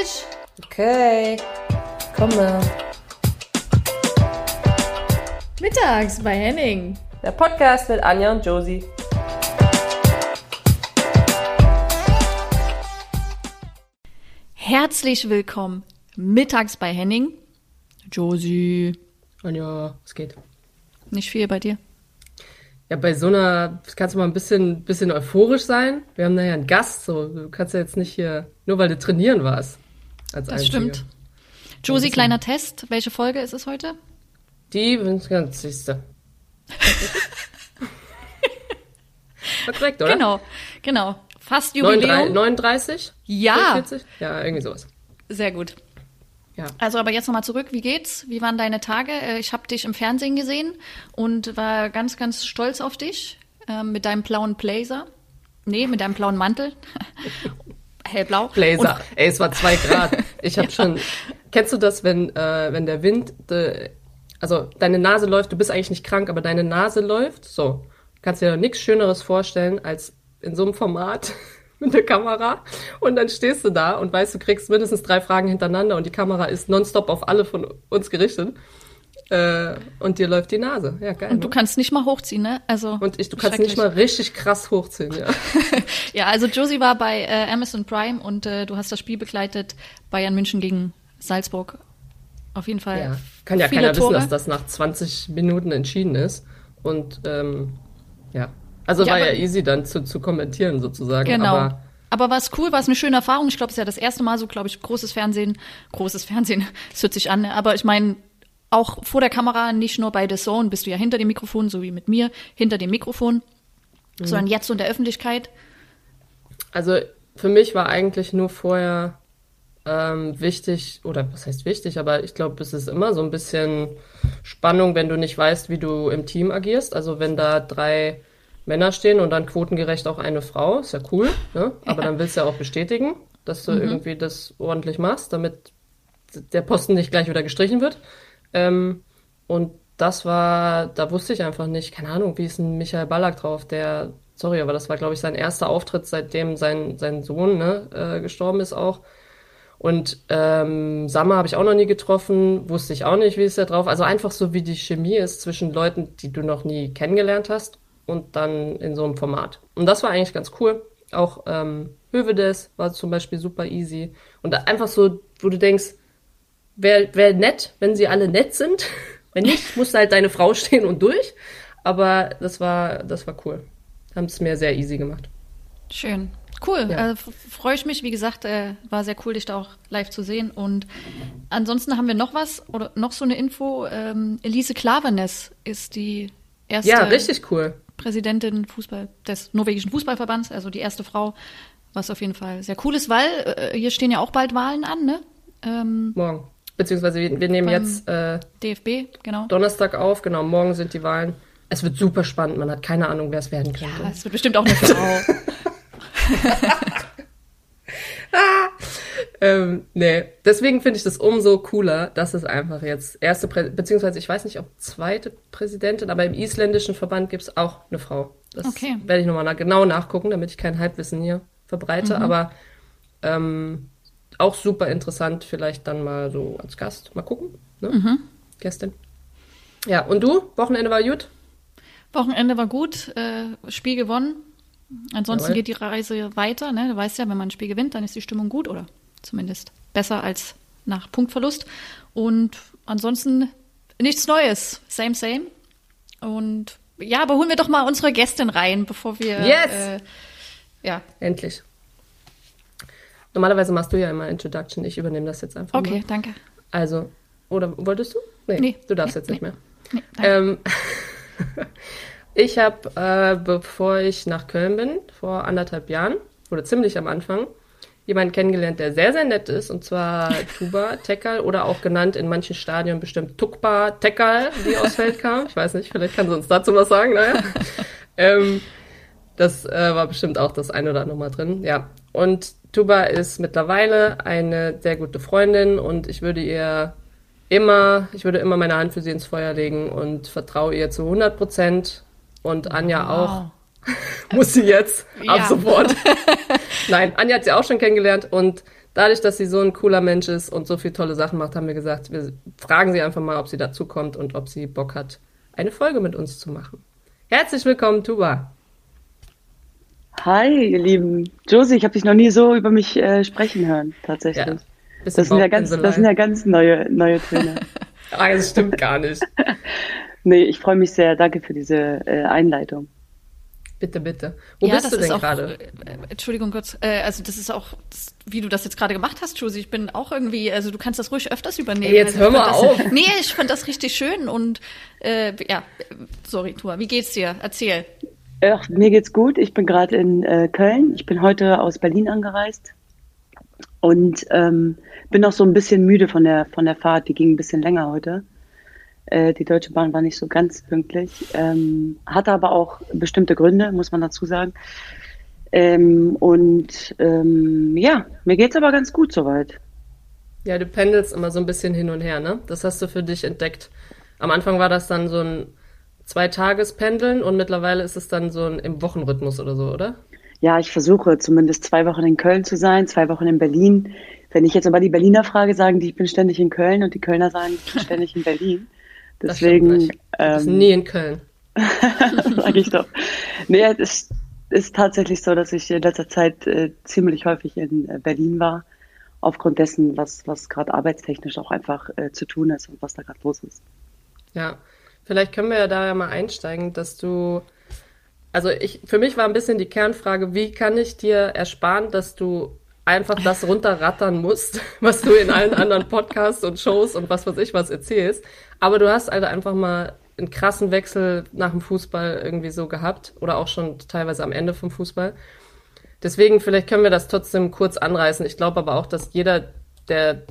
fertig. Okay, komme. Mittags bei Henning. Der Podcast mit Anja und Josie. Herzlich willkommen mittags bei Henning. Josie. Anja, es geht. Nicht viel bei dir. Ja, bei so einer kannst du mal ein bisschen, bisschen euphorisch sein. Wir haben da ja einen Gast, so du kannst ja jetzt nicht hier, nur weil du trainieren warst. Als Das Einzige. stimmt. Josie, kleiner Test. Welche Folge ist es heute? Die 50. War korrekt, oder? Genau, genau. Fast 39, Jubiläum. 39? Ja, 40? Ja, irgendwie sowas. sehr gut. Ja. Also aber jetzt nochmal zurück. Wie geht's? Wie waren deine Tage? Äh, Ich habe dich im Fernsehen gesehen und war ganz, ganz stolz auf dich ähm, mit deinem blauen Blazer. Nee, mit deinem blauen Mantel. Hellblau. Blazer. Ey, es war zwei Grad. Ich habe schon. Kennst du das, wenn, äh, wenn der Wind, de, also deine Nase läuft, du bist eigentlich nicht krank, aber deine Nase läuft, so. Kannst dir nichts Schöneres vorstellen, als in so einem Format mit der Kamera. Und dann stehst du da und weißt, du kriegst mindestens drei Fragen hintereinander und die Kamera ist nonstop auf alle von uns gerichtet. Äh, und dir läuft die Nase. Ja, geil. Und du ne? kannst nicht mal hochziehen, ne? Also und ich, du kannst nicht mal richtig krass hochziehen, ja. Ja, also Josie war bei äh, Amazon Prime und äh, du hast das Spiel begleitet Bayern München gegen Salzburg. Auf jeden Fall. Ja, kann ja keiner Tore. wissen, dass das nach 20 Minuten entschieden ist. Und ähm, ja, also Ja, war ja easy dann zu, zu kommentieren sozusagen. Genau. Aber Aber war es cool, war es eine schöne Erfahrung. Ich glaube, es ist ja das erste Mal so, glaube ich, großes Fernsehen. Großes Fernsehen, es hört sich an. ne? Aber ich meine, auch vor der Kamera, nicht nur bei The Zone, bist du ja hinter dem Mikrofon, so wie mit mir, hinter dem Mikrofon, Mhm. sondern jetzt in der Öffentlichkeit. also für mich war eigentlich nur vorher ähm, wichtig, oder was heißt wichtig, aber ich glaube, es ist immer so ein bisschen Spannung, wenn du nicht weißt, wie du im Team agierst. Also wenn da drei Männer stehen und dann quotengerecht auch eine Frau, ist ja cool, ne? aber dann willst du ja auch bestätigen, dass du irgendwie das ordentlich machst, damit der Posten nicht gleich wieder gestrichen wird. Ähm, und das war, da wusste ich einfach nicht, keine Ahnung, wie ist ein Michael Ballack drauf, der, sorry, aber das war, glaube ich, sein erster Auftritt, seitdem sein, sein Sohn ne, äh, gestorben ist auch. Und ähm, Sammer habe ich auch noch nie getroffen, wusste ich auch nicht, wie ist der drauf. Also einfach so, wie die Chemie ist zwischen Leuten, die du noch nie kennengelernt hast und dann in so einem Format. Und das war eigentlich ganz cool. Auch ähm, Hövedes war zum Beispiel super easy. Und einfach so, wo du denkst, wäre wär nett, wenn sie alle nett sind. Wenn nicht, musste halt deine Frau stehen und durch. Aber das war, das war cool. Haben es mir sehr easy gemacht. Schön. Cool. Ja. Äh, Freue ich mich. Wie gesagt, äh, war sehr cool, dich da auch live zu sehen. Und ansonsten haben wir noch was oder noch so eine Info. Ähm, Elise Klavenes ist die erste Ja, richtig cool. Präsidentin Fußball, des norwegischen Fußballverbands, also die erste Frau, was auf jeden Fall sehr cool ist, weil äh, hier stehen ja auch bald Wahlen an, ne? Ähm, Morgen. Beziehungsweise wir, wir nehmen jetzt äh, DFB, genau. Donnerstag auf, genau, morgen sind die Wahlen. Es wird super spannend, man hat keine Ahnung, wer es werden könnte. Ja, es wird bestimmt auch eine Frau. Ähm, nee, deswegen finde ich das umso cooler, dass es einfach jetzt erste, Prä beziehungsweise ich weiß nicht, ob zweite Präsidentin, aber im isländischen Verband gibt es auch eine Frau. Das Okay. werde ich nochmal na genau nachgucken, damit ich kein Halbwissen hier verbreite, aber ähm, auch super interessant, vielleicht dann mal so als Gast. Mal gucken, ne? Gästin. Ja, und du? Wochenende war gut? Wochenende war gut, äh, Spiel gewonnen. Ansonsten Jawohl. geht die Reise weiter, ne? Du weißt ja, wenn man ein Spiel gewinnt, dann ist die Stimmung gut oder zumindest besser als nach Punktverlust. Und ansonsten nichts Neues. Same, same. Und ja, aber holen wir doch mal unsere Gästin rein, bevor wir Yes! äh, ja, Endlich. Normalerweise machst du ja immer Introduction, ich übernehme das jetzt einfach okay, mal. danke. Also, oder wolltest du? Nee. du darfst Nee, jetzt nicht nee. mehr. Nee, danke. Ähm, ich habe, äh, bevor ich nach Köln bin, vor anderthalb Jahren, oder ziemlich am Anfang, jemanden kennengelernt, der sehr, sehr nett ist, und zwar Tuba Tekal oder auch genannt in manchen Stadien bestimmt Tukba Tekal, die aus Feld kam. Ich weiß nicht, vielleicht kann sie uns dazu was sagen, naja. ähm, das äh, war bestimmt auch das eine oder andere Mal drin, ja. Und Tuba ist mittlerweile eine sehr gute Freundin und ich würde ihr immer, ich würde immer meine Hand für sie ins Feuer legen und vertraue ihr zu 100 Prozent. Und Anja auch. Muss sie jetzt ab Ja. sofort. Nein, Anja hat sie auch schon kennengelernt und dadurch, dass sie so ein cooler Mensch ist und so viele tolle Sachen macht, haben wir gesagt, wir fragen sie einfach mal, ob sie dazu kommt und ob sie Bock hat, eine Folge mit uns zu machen. Herzlich willkommen, Tuba. Hi, ihr Lieben. Josie, ich habe dich noch nie so über mich äh, sprechen hören, tatsächlich. Ja, das, sind ja ganz, das sind ja ganz neue, neue Töne. ah, das stimmt gar nicht. nee, ich freue mich sehr. Danke für diese äh, Einleitung. Bitte, bitte. Wo ja, bist du denn gerade? Äh, Entschuldigung kurz. Äh, also das ist auch, das, wie du das jetzt gerade gemacht hast, Josie. Ich bin auch irgendwie, also du kannst das ruhig öfters übernehmen. Hey, jetzt also, hör mal das, auf. Nee, ich fand das richtig schön und äh, ja, sorry, Tua. Wie geht's dir? Erzähl. Ach, mir geht's gut. Ich bin gerade in äh, Köln. Ich bin heute aus Berlin angereist und ähm, bin noch so ein bisschen müde von der von der Fahrt. Die ging ein bisschen länger heute. Äh, die Deutsche Bahn war nicht so ganz pünktlich, ähm, hatte aber auch bestimmte Gründe, muss man dazu sagen. Ähm, und ähm, ja, mir geht's aber ganz gut soweit. Ja, du pendelst immer so ein bisschen hin und her, ne? Das hast du für dich entdeckt. Am Anfang war das dann so ein Zwei-Tages-Pendeln und mittlerweile ist es dann so ein im Wochenrhythmus oder so, oder? Ja, ich versuche zumindest zwei Wochen in Köln zu sein, zwei Wochen in Berlin. Wenn ich jetzt aber die Berliner frage, sagen die, ich bin ständig in Köln und die Kölner sagen, ich bin ständig in Berlin. Deswegen. Das ähm, nie in Köln. Sag ich doch. Nee, es ist, ist tatsächlich so, dass ich in letzter Zeit äh, ziemlich häufig in äh, Berlin war, aufgrund dessen, was, was gerade arbeitstechnisch auch einfach äh, zu tun ist und was da gerade los ist. Ja, vielleicht können wir ja da ja mal einsteigen, dass du, also ich, für mich war ein bisschen die Kernfrage, wie kann ich dir ersparen, dass du einfach das runterrattern musst, was du in allen anderen Podcasts und Shows und was weiß ich was erzählst. Aber du hast also einfach mal einen krassen Wechsel nach dem Fußball irgendwie so gehabt oder auch schon teilweise am Ende vom Fußball. Deswegen, vielleicht können wir das trotzdem kurz anreißen. Ich glaube aber auch, dass jeder, der,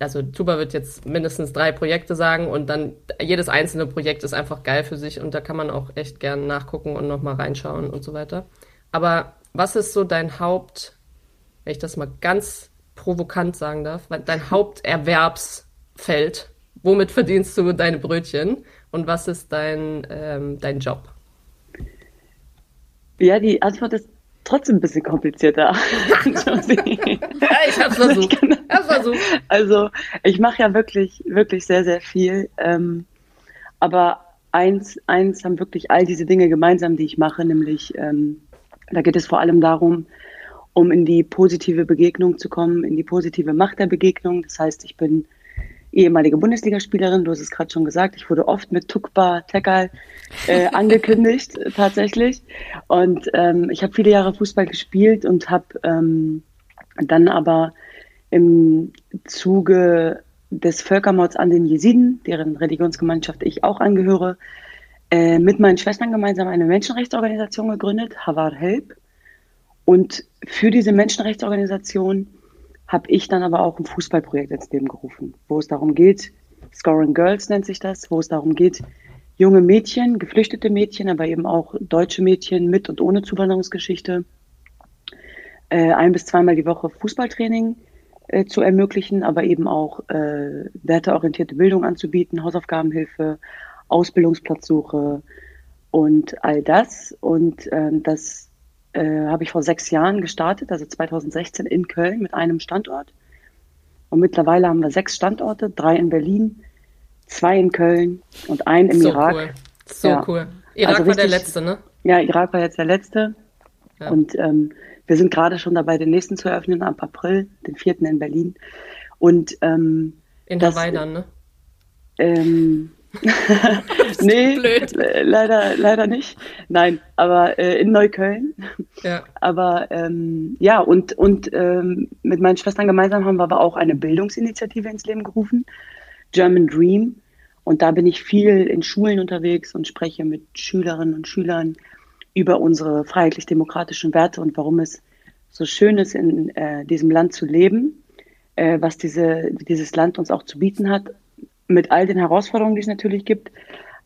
also Tuba wird jetzt mindestens drei Projekte sagen und dann jedes einzelne Projekt ist einfach geil für sich und da kann man auch echt gern nachgucken und nochmal reinschauen und so weiter. Aber was ist so dein Haupt, wenn ich das mal ganz provokant sagen darf, dein Haupterwerbsfeld? Womit verdienst du deine Brötchen und was ist dein, ähm, dein Job? Ja, die Antwort ist trotzdem ein bisschen komplizierter. ja, ich hab's versucht. Ich hab's versucht. Also, ich mache ja wirklich, wirklich sehr, sehr viel. Ähm, aber eins, eins haben wirklich all diese Dinge gemeinsam, die ich mache, nämlich ähm, da geht es vor allem darum, um in die positive Begegnung zu kommen, in die positive Macht der Begegnung. Das heißt, ich bin ehemalige Bundesligaspielerin, du hast es gerade schon gesagt, ich wurde oft mit Tukba Tekal äh, angekündigt, tatsächlich. Und ähm, ich habe viele Jahre Fußball gespielt und habe ähm, dann aber im Zuge des Völkermords an den Jesiden, deren Religionsgemeinschaft ich auch angehöre, äh, mit meinen Schwestern gemeinsam eine Menschenrechtsorganisation gegründet, Havar Help. Und für diese Menschenrechtsorganisation habe ich dann aber auch ein Fußballprojekt ins Leben gerufen, wo es darum geht, Scoring Girls nennt sich das, wo es darum geht, junge Mädchen, geflüchtete Mädchen, aber eben auch deutsche Mädchen mit und ohne Zuwanderungsgeschichte, äh, ein bis zweimal die Woche Fußballtraining äh, zu ermöglichen, aber eben auch äh, werteorientierte Bildung anzubieten, Hausaufgabenhilfe, Ausbildungsplatzsuche und all das. Und ähm, das äh, habe ich vor sechs Jahren gestartet, also 2016 in Köln mit einem Standort. Und mittlerweile haben wir sechs Standorte, drei in Berlin, zwei in Köln und einen im so Irak. Cool. So ja. cool. Irak also war der letzte, ne? Ja, Irak war jetzt der letzte. Ja. Und ähm, wir sind gerade schon dabei, den nächsten zu eröffnen, ab April, den vierten in Berlin. Und ähm, in das, Hawaii dann, ne? Ähm, nee, blöd. leider, leider nicht. Nein, aber äh, in Neukölln. Ja. Aber ähm, ja, und, und ähm, mit meinen Schwestern gemeinsam haben wir aber auch eine Bildungsinitiative ins Leben gerufen, German Dream. Und da bin ich viel in Schulen unterwegs und spreche mit Schülerinnen und Schülern über unsere freiheitlich-demokratischen Werte und warum es so schön ist, in äh, diesem Land zu leben, äh, was diese, dieses Land uns auch zu bieten hat, mit all den Herausforderungen, die es natürlich gibt.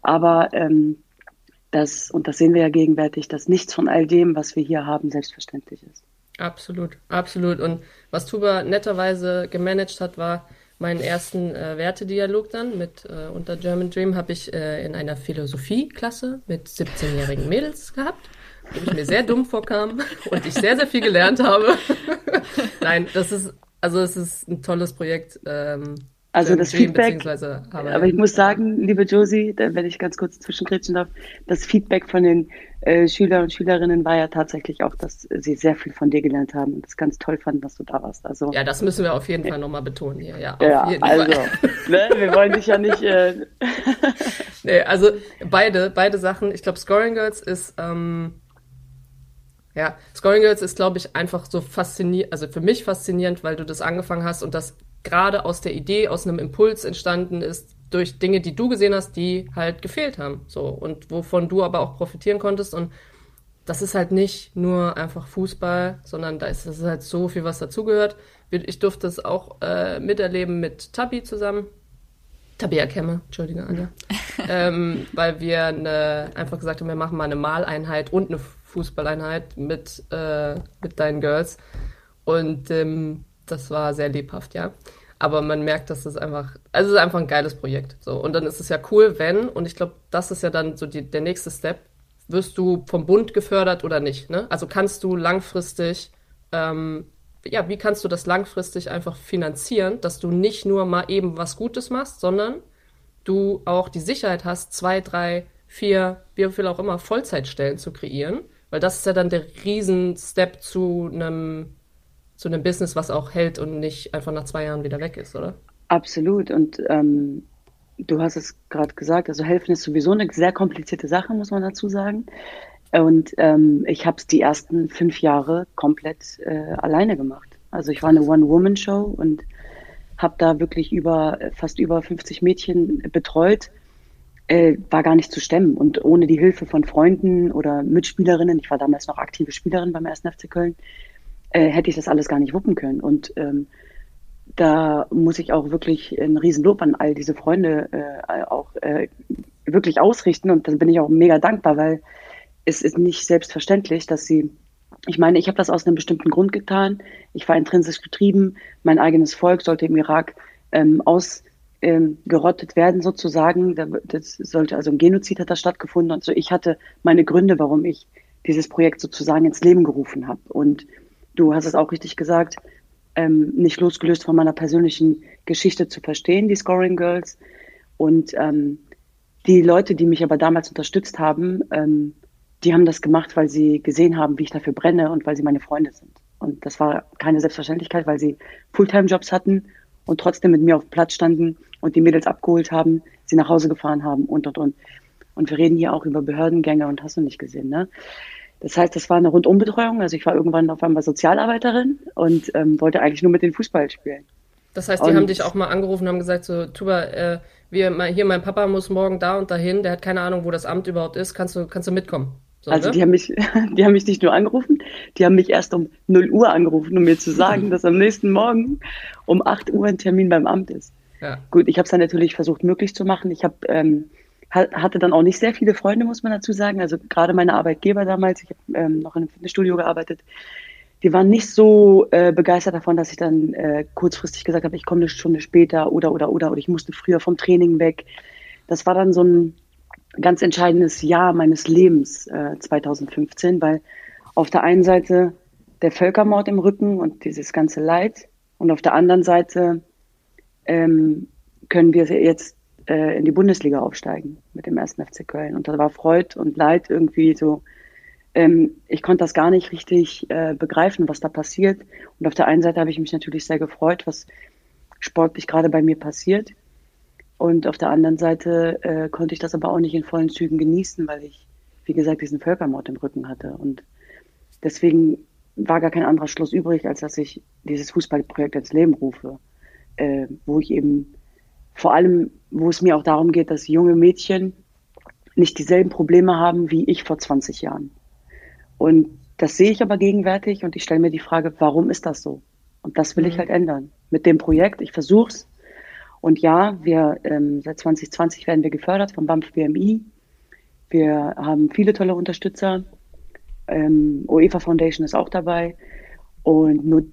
Aber ähm, das, und das sehen wir ja gegenwärtig, dass nichts von all dem, was wir hier haben, selbstverständlich ist. Absolut, absolut. Und was Tuba netterweise gemanagt hat, war meinen ersten äh, Wertedialog dann mit äh, unter German Dream habe ich äh, in einer Philosophieklasse mit 17-jährigen Mädels gehabt. wo ich mir sehr dumm vorkam und ich sehr, sehr viel gelernt habe. Nein, das ist, also es ist ein tolles Projekt. Ähm, also das Feedback, aber ich muss sagen, liebe Josie, wenn ich ganz kurz zwischengrätschen darf, das Feedback von den äh, Schüler und Schülerinnen war ja tatsächlich auch, dass sie sehr viel von dir gelernt haben und das ganz toll fanden, dass du da warst. Also ja, das müssen wir auf jeden Fall nochmal betonen hier. Ja, ja also, ne, wir wollen dich ja nicht. Äh nee, also beide, beide Sachen. Ich glaube, Scoring Girls ist ähm, ja, Scoring Girls ist, glaube ich, einfach so faszinierend, also für mich faszinierend, weil du das angefangen hast und das gerade aus der Idee, aus einem Impuls entstanden ist, durch Dinge, die du gesehen hast, die halt gefehlt haben. So, und wovon du aber auch profitieren konntest. Und das ist halt nicht nur einfach Fußball, sondern da ist, ist halt so viel, was dazugehört. Ich durfte es auch äh, miterleben mit Tabi zusammen. Tabea Kemme, Entschuldige, Anja. ähm, weil wir eine, einfach gesagt haben, wir machen mal eine Maleinheit und eine Fußballeinheit mit, äh, mit deinen Girls. Und ähm, das war sehr lebhaft, ja. Aber man merkt, dass es einfach, also es ist einfach ein geiles Projekt. So. Und dann ist es ja cool, wenn, und ich glaube, das ist ja dann so die, der nächste Step, wirst du vom Bund gefördert oder nicht. Ne? Also kannst du langfristig, ähm, ja, wie kannst du das langfristig einfach finanzieren, dass du nicht nur mal eben was Gutes machst, sondern du auch die Sicherheit hast, zwei, drei, vier, wie viel auch immer, Vollzeitstellen zu kreieren. Weil das ist ja dann der Riesen-Step zu einem zu einem Business, was auch hält und nicht einfach nach zwei Jahren wieder weg ist, oder? Absolut. Und ähm, du hast es gerade gesagt, also helfen ist sowieso eine sehr komplizierte Sache, muss man dazu sagen. Und ähm, ich habe es die ersten fünf Jahre komplett äh, alleine gemacht. Also ich war eine One-Woman-Show und habe da wirklich über fast über 50 Mädchen betreut. Äh, war gar nicht zu stemmen. Und ohne die Hilfe von Freunden oder Mitspielerinnen, ich war damals noch aktive Spielerin beim 1. FC Köln, äh, hätte ich das alles gar nicht wuppen können. Und ähm, da muss ich auch wirklich ein Riesenlob an all diese Freunde äh, auch äh, wirklich ausrichten. Und da bin ich auch mega dankbar, weil es ist nicht selbstverständlich, dass sie, ich meine, ich habe das aus einem bestimmten Grund getan. Ich war intrinsisch getrieben. Mein eigenes Volk sollte im Irak ähm, ausgerottet ähm, werden sozusagen. Das sollte also ein Genozid hat da stattgefunden. Und so ich hatte meine Gründe, warum ich dieses Projekt sozusagen ins Leben gerufen habe. Und du hast es auch richtig gesagt, ähm, nicht losgelöst von meiner persönlichen Geschichte zu verstehen, die Scoring Girls. Und ähm, die Leute, die mich aber damals unterstützt haben, ähm, die haben das gemacht, weil sie gesehen haben, wie ich dafür brenne und weil sie meine Freunde sind. Und das war keine Selbstverständlichkeit, weil sie Fulltime-Jobs hatten und trotzdem mit mir auf dem Platz standen und die Mädels abgeholt haben, sie nach Hause gefahren haben und, und, und. Und wir reden hier auch über Behördengänge und hast du nicht gesehen, ne? Das heißt, das war eine Rundumbetreuung. Also ich war irgendwann auf einmal Sozialarbeiterin und ähm, wollte eigentlich nur mit den Fußball spielen. Das heißt, die und, haben dich auch mal angerufen und haben gesagt, so, Tuba, äh, wir, hier, mein Papa muss morgen da und dahin, der hat keine Ahnung, wo das Amt überhaupt ist, kannst du, kannst du mitkommen? So, also ne? die haben mich, die haben mich nicht nur angerufen, die haben mich erst um 0 Uhr angerufen, um mir zu sagen, dass am nächsten Morgen um 8 Uhr ein Termin beim Amt ist. Ja. Gut, ich habe es dann natürlich versucht möglich zu machen. Ich habe ähm, hatte dann auch nicht sehr viele Freunde, muss man dazu sagen. Also gerade meine Arbeitgeber damals, ich habe ähm, noch in einem Fitnessstudio gearbeitet, die waren nicht so äh, begeistert davon, dass ich dann äh, kurzfristig gesagt habe, ich komme eine Stunde später oder oder oder oder ich musste früher vom Training weg. Das war dann so ein ganz entscheidendes Jahr meines Lebens äh, 2015, weil auf der einen Seite der Völkermord im Rücken und dieses ganze Leid und auf der anderen Seite ähm, können wir jetzt äh, in die Bundesliga aufsteigen mit dem ersten FC Köln. Und da war Freud und Leid irgendwie so, ähm, ich konnte das gar nicht richtig äh, begreifen, was da passiert. Und auf der einen Seite habe ich mich natürlich sehr gefreut, was sportlich gerade bei mir passiert. Und auf der anderen Seite äh, konnte ich das aber auch nicht in vollen Zügen genießen, weil ich, wie gesagt, diesen Völkermord im Rücken hatte. Und deswegen war gar kein anderer Schluss übrig, als dass ich dieses Fußballprojekt ins Leben rufe, äh, wo ich eben vor allem, wo es mir auch darum geht, dass junge Mädchen nicht dieselben Probleme haben wie ich vor 20 Jahren. Und das sehe ich aber gegenwärtig und ich stelle mir die Frage, warum ist das so? Und das will mhm. ich halt ändern. Mit dem Projekt, ich versuche es. Und ja, wir ähm, seit 2020 werden wir gefördert vom BAMF BMI. Wir haben viele tolle Unterstützer. Ähm, UEFA Foundation ist auch dabei. Und nur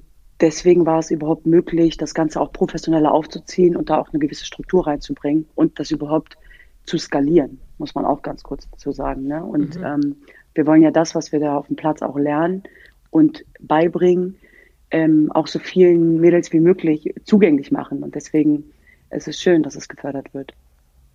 deswegen war es überhaupt möglich, das Ganze auch professioneller aufzuziehen und da auch eine gewisse Struktur reinzubringen und das überhaupt zu skalieren, muss man auch ganz kurz dazu sagen. Ne? Und mhm. ähm, wir wollen ja das, was wir da auf dem Platz auch lernen und beibringen, ähm, auch so vielen Mädels wie möglich zugänglich machen. Und deswegen ist es schön, dass es gefördert wird.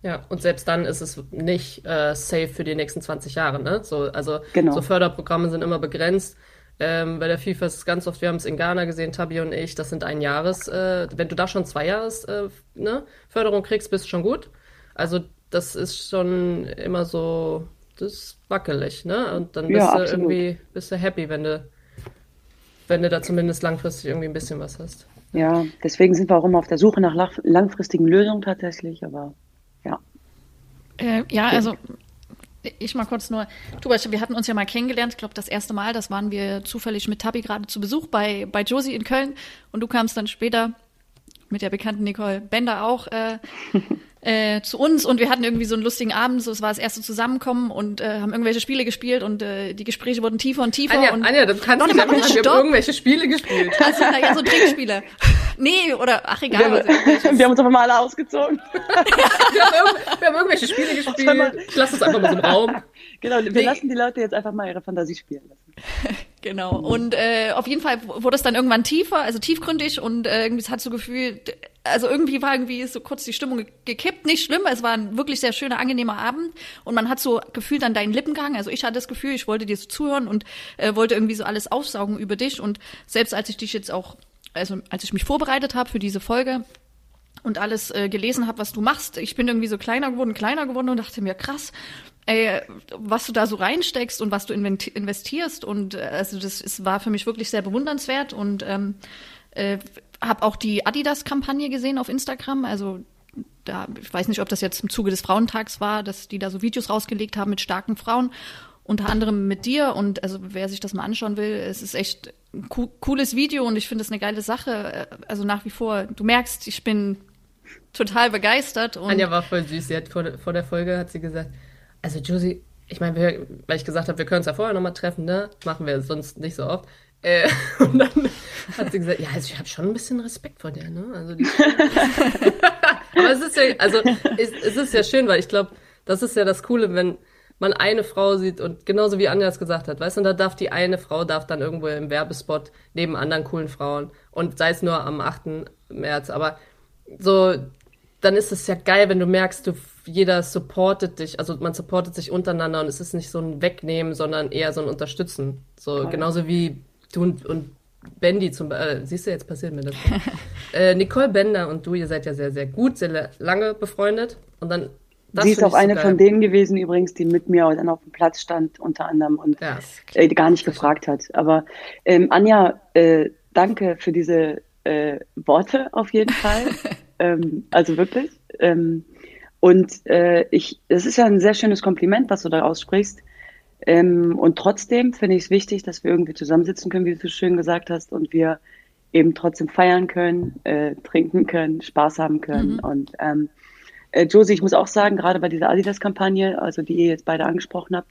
Ja, und selbst dann ist es nicht äh, safe für die nächsten 20 Jahre. Ne? So, also genau. so Förderprogramme sind immer begrenzt. Ähm, bei der FIFA ist es ganz oft, wir haben es in Ghana gesehen, Tabi und ich, das sind ein Jahres, äh, wenn du da schon zwei Jahres äh, ne, Förderung kriegst, bist du schon gut. Also das ist schon immer so, das ist wackelig, ne? Und dann bist ja, du irgendwie, bist du happy, wenn du, wenn du da zumindest langfristig irgendwie ein bisschen was hast. Ja, deswegen sind wir auch immer auf der Suche nach langfristigen Lösungen tatsächlich, aber ja. Äh, ja, also ich mal kurz nur, Tubasch, wir hatten uns ja mal kennengelernt, ich glaube das erste Mal, das waren wir zufällig mit Tabi gerade zu Besuch bei, bei Josie in Köln und du kamst dann später mit der bekannten Nicole Bender auch äh, äh, zu uns und wir hatten irgendwie so einen lustigen Abend, so es war das erste Zusammenkommen und äh, haben irgendwelche Spiele gespielt und äh, die Gespräche wurden tiefer und tiefer. Anja, und Anja das kannst du nicht einfach wir haben irgendwelche Spiele gespielt. Also, naja, so Trinkspiele. Nee, oder, ach egal. Wir haben, wir haben uns einfach mal alle ausgezogen. wir, haben wir, haben irgendwelche Spiele gespielt. Ich lasse es einfach mal so im Raum. Genau, wir nee. lassen die Leute jetzt einfach mal ihre Fantasie spielen lassen. genau. Und äh, auf jeden Fall wurde es dann irgendwann tiefer, also tiefgründig und äh, irgendwie es hat so Gefühl, also irgendwie war irgendwie so kurz die Stimmung gekippt. Nicht schlimm, es war ein wirklich sehr schöner, angenehmer Abend und man hat so gefühlt an deinen Lippen gehangen. Also ich hatte das Gefühl, ich wollte dir so zuhören und äh, wollte irgendwie so alles aufsaugen über dich und selbst als ich dich jetzt auch, also als ich mich vorbereitet habe für diese Folge, und alles äh, gelesen habe, was du machst. Ich bin irgendwie so kleiner geworden, kleiner geworden und dachte mir, krass, ey, was du da so reinsteckst und was du investierst. Und äh, also das ist, war für mich wirklich sehr bewundernswert und ähm, äh, habe auch die Adidas-Kampagne gesehen auf Instagram. Also da, ich weiß nicht, ob das jetzt im Zuge des Frauentags war, dass die da so Videos rausgelegt haben mit starken Frauen, unter anderem mit dir. Und also wer sich das mal anschauen will, es ist echt ein co cooles Video und ich finde es eine geile Sache. Äh, also nach wie vor, du merkst, ich bin total begeistert. Und Anja war voll süß. Sie hat vor, vor der Folge hat sie gesagt, also Josie, ich meine, weil ich gesagt habe, wir können uns ja vorher nochmal treffen, ne? Machen wir sonst nicht so oft. Äh, und dann hat sie gesagt, ja, also ich habe schon ein bisschen Respekt vor der, ne? Also die Aber es ist ja, also es, es ist ja schön, weil ich glaube, das ist ja das Coole, wenn man eine Frau sieht und genauso wie Anja es gesagt hat, weißt du, und da darf die eine Frau darf dann irgendwo im Werbespot neben anderen coolen Frauen und sei es nur am 8. März, aber so, dann ist es ja geil, wenn du merkst, du jeder supportet dich, also man supportet sich untereinander und es ist nicht so ein Wegnehmen, sondern eher so ein Unterstützen. So Geil. genauso wie du und, und Bendy zum Beispiel, äh, siehst du, jetzt passiert mir das. äh, Nicole Bender und du, ihr seid ja sehr, sehr gut, sehr lange befreundet und dann Sie ist auch eine so von denen gewesen übrigens, die mit mir dann auf dem Platz stand, unter anderem und ja, äh, gar nicht gefragt hat. Aber ähm, Anja, äh, danke für diese äh, Worte auf jeden Fall. ähm, also wirklich. Ähm, und äh, ich, es ist ja ein sehr schönes Kompliment, was du da aussprichst. Ähm, und trotzdem finde ich es wichtig, dass wir irgendwie zusammensitzen können, wie du so schön gesagt hast, und wir eben trotzdem feiern können, äh, trinken können, Spaß haben können. Mhm. Und ähm, äh, Josie, ich muss auch sagen, gerade bei dieser Adidas-Kampagne, also die ihr jetzt beide angesprochen habt,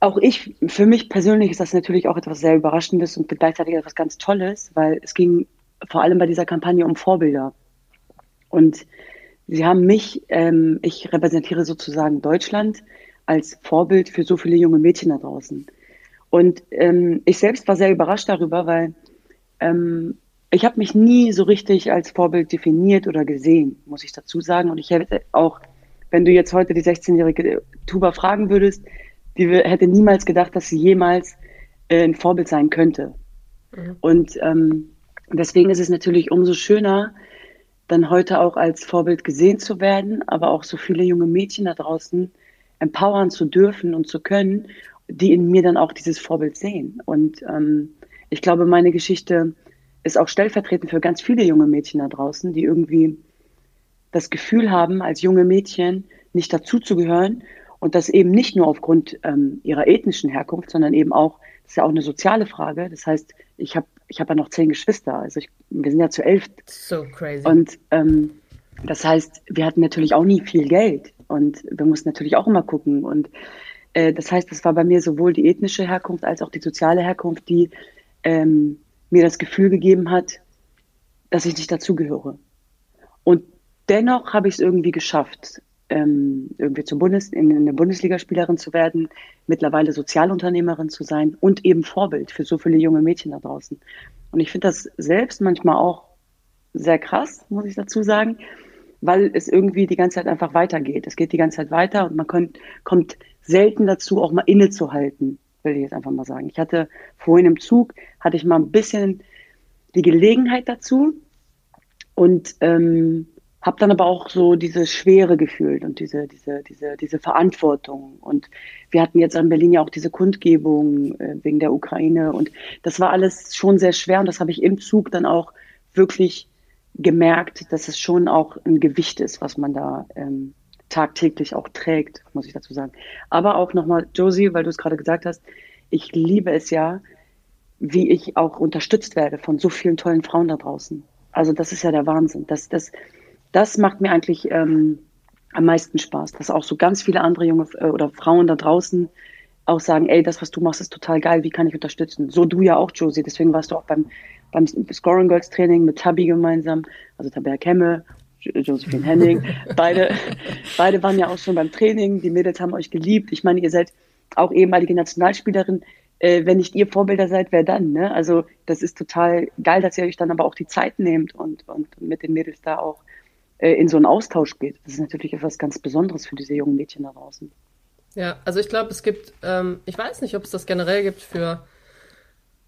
auch ich, für mich persönlich ist das natürlich auch etwas sehr Überraschendes und gleichzeitig etwas ganz Tolles, weil es ging vor allem bei dieser Kampagne um Vorbilder. Und Sie haben mich, ähm, ich repräsentiere sozusagen Deutschland als Vorbild für so viele junge Mädchen da draußen. Und ähm, ich selbst war sehr überrascht darüber, weil ähm, ich habe mich nie so richtig als Vorbild definiert oder gesehen, muss ich dazu sagen. Und ich hätte auch, wenn du jetzt heute die 16-jährige Tuba fragen würdest, die hätte niemals gedacht, dass sie jemals äh, ein Vorbild sein könnte. Mhm. Und ähm, deswegen ist es natürlich umso schöner, dann heute auch als Vorbild gesehen zu werden, aber auch so viele junge Mädchen da draußen empowern zu dürfen und zu können, die in mir dann auch dieses Vorbild sehen. Und ähm, ich glaube, meine Geschichte ist auch stellvertretend für ganz viele junge Mädchen da draußen, die irgendwie das Gefühl haben, als junge Mädchen nicht dazuzugehören und das eben nicht nur aufgrund ähm, ihrer ethnischen Herkunft, sondern eben auch, das ist ja auch eine soziale Frage. Das heißt, ich habe ich habe ja noch zehn Geschwister, also ich, wir sind ja zu elf. So crazy. Und ähm, das heißt, wir hatten natürlich auch nie viel Geld und wir mussten natürlich auch immer gucken. Und äh, das heißt, es war bei mir sowohl die ethnische Herkunft als auch die soziale Herkunft, die ähm, mir das Gefühl gegeben hat, dass ich nicht dazugehöre. Und dennoch habe ich es irgendwie geschafft, ähm, irgendwie zur Bundes in eine Bundesligaspielerin zu werden, mittlerweile Sozialunternehmerin zu sein und eben Vorbild für so viele junge Mädchen da draußen. Und ich finde das selbst manchmal auch sehr krass, muss ich dazu sagen, weil es irgendwie die ganze Zeit einfach weitergeht. Es geht die ganze Zeit weiter und man kommt, kommt selten dazu, auch mal innezuhalten, will ich jetzt einfach mal sagen. Ich hatte vorhin im Zug, hatte ich mal ein bisschen die Gelegenheit dazu und ähm, habe dann aber auch so diese Schwere gefühlt und diese, diese, diese, diese Verantwortung. Und wir hatten jetzt in Berlin ja auch diese Kundgebung äh, wegen der Ukraine. Und das war alles schon sehr schwer. Und das habe ich im Zug dann auch wirklich gemerkt, dass es schon auch ein Gewicht ist, was man da ähm, tagtäglich auch trägt, muss ich dazu sagen. Aber auch nochmal, Josie, weil du es gerade gesagt hast, ich liebe es ja, wie ich auch unterstützt werde von so vielen tollen Frauen da draußen. Also das ist ja der Wahnsinn. Das, das, das macht mir eigentlich ähm, am meisten Spaß, dass auch so ganz viele andere junge äh, oder Frauen da draußen auch sagen, ey, das, was du machst, ist total geil, wie kann ich unterstützen? So du ja auch, Josie, deswegen warst du auch beim, beim Scoring Girls Training mit Tabi gemeinsam, also Tabea Kemme, Josephine Henning, beide, beide waren ja auch schon beim Training, die Mädels haben euch geliebt. Ich meine, ihr seid auch ehemalige Nationalspielerin. Äh, wenn nicht ihr Vorbilder seid, wer dann? Ne? Also das ist total geil, dass ihr euch dann aber auch die Zeit nehmt und, und mit den Mädels da auch äh, in so einen Austausch geht. Das ist natürlich etwas ganz Besonderes für diese jungen Mädchen da draußen. Ja, also ich glaube, es gibt, ähm, ich weiß nicht, ob es das generell gibt für,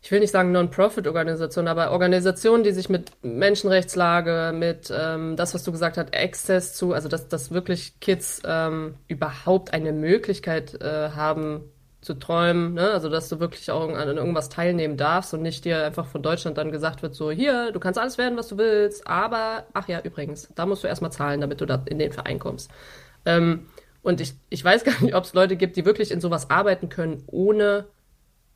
ich will nicht sagen Non-Profit-Organisationen, aber Organisationen, die sich mit Menschenrechtslage, mit ähm, das, was du gesagt hast, Access zu, also dass, dass wirklich Kids ähm, überhaupt eine Möglichkeit äh, haben, zu träumen, ne? also dass du wirklich auch an irgendwas teilnehmen darfst und nicht dir einfach von Deutschland dann gesagt wird, so hier, du kannst alles werden, was du willst, aber, ach ja, übrigens, da musst du erstmal zahlen, damit du da in den Verein kommst. Ähm, und ich, ich weiß gar nicht, ob es Leute gibt, die wirklich in sowas arbeiten können, ohne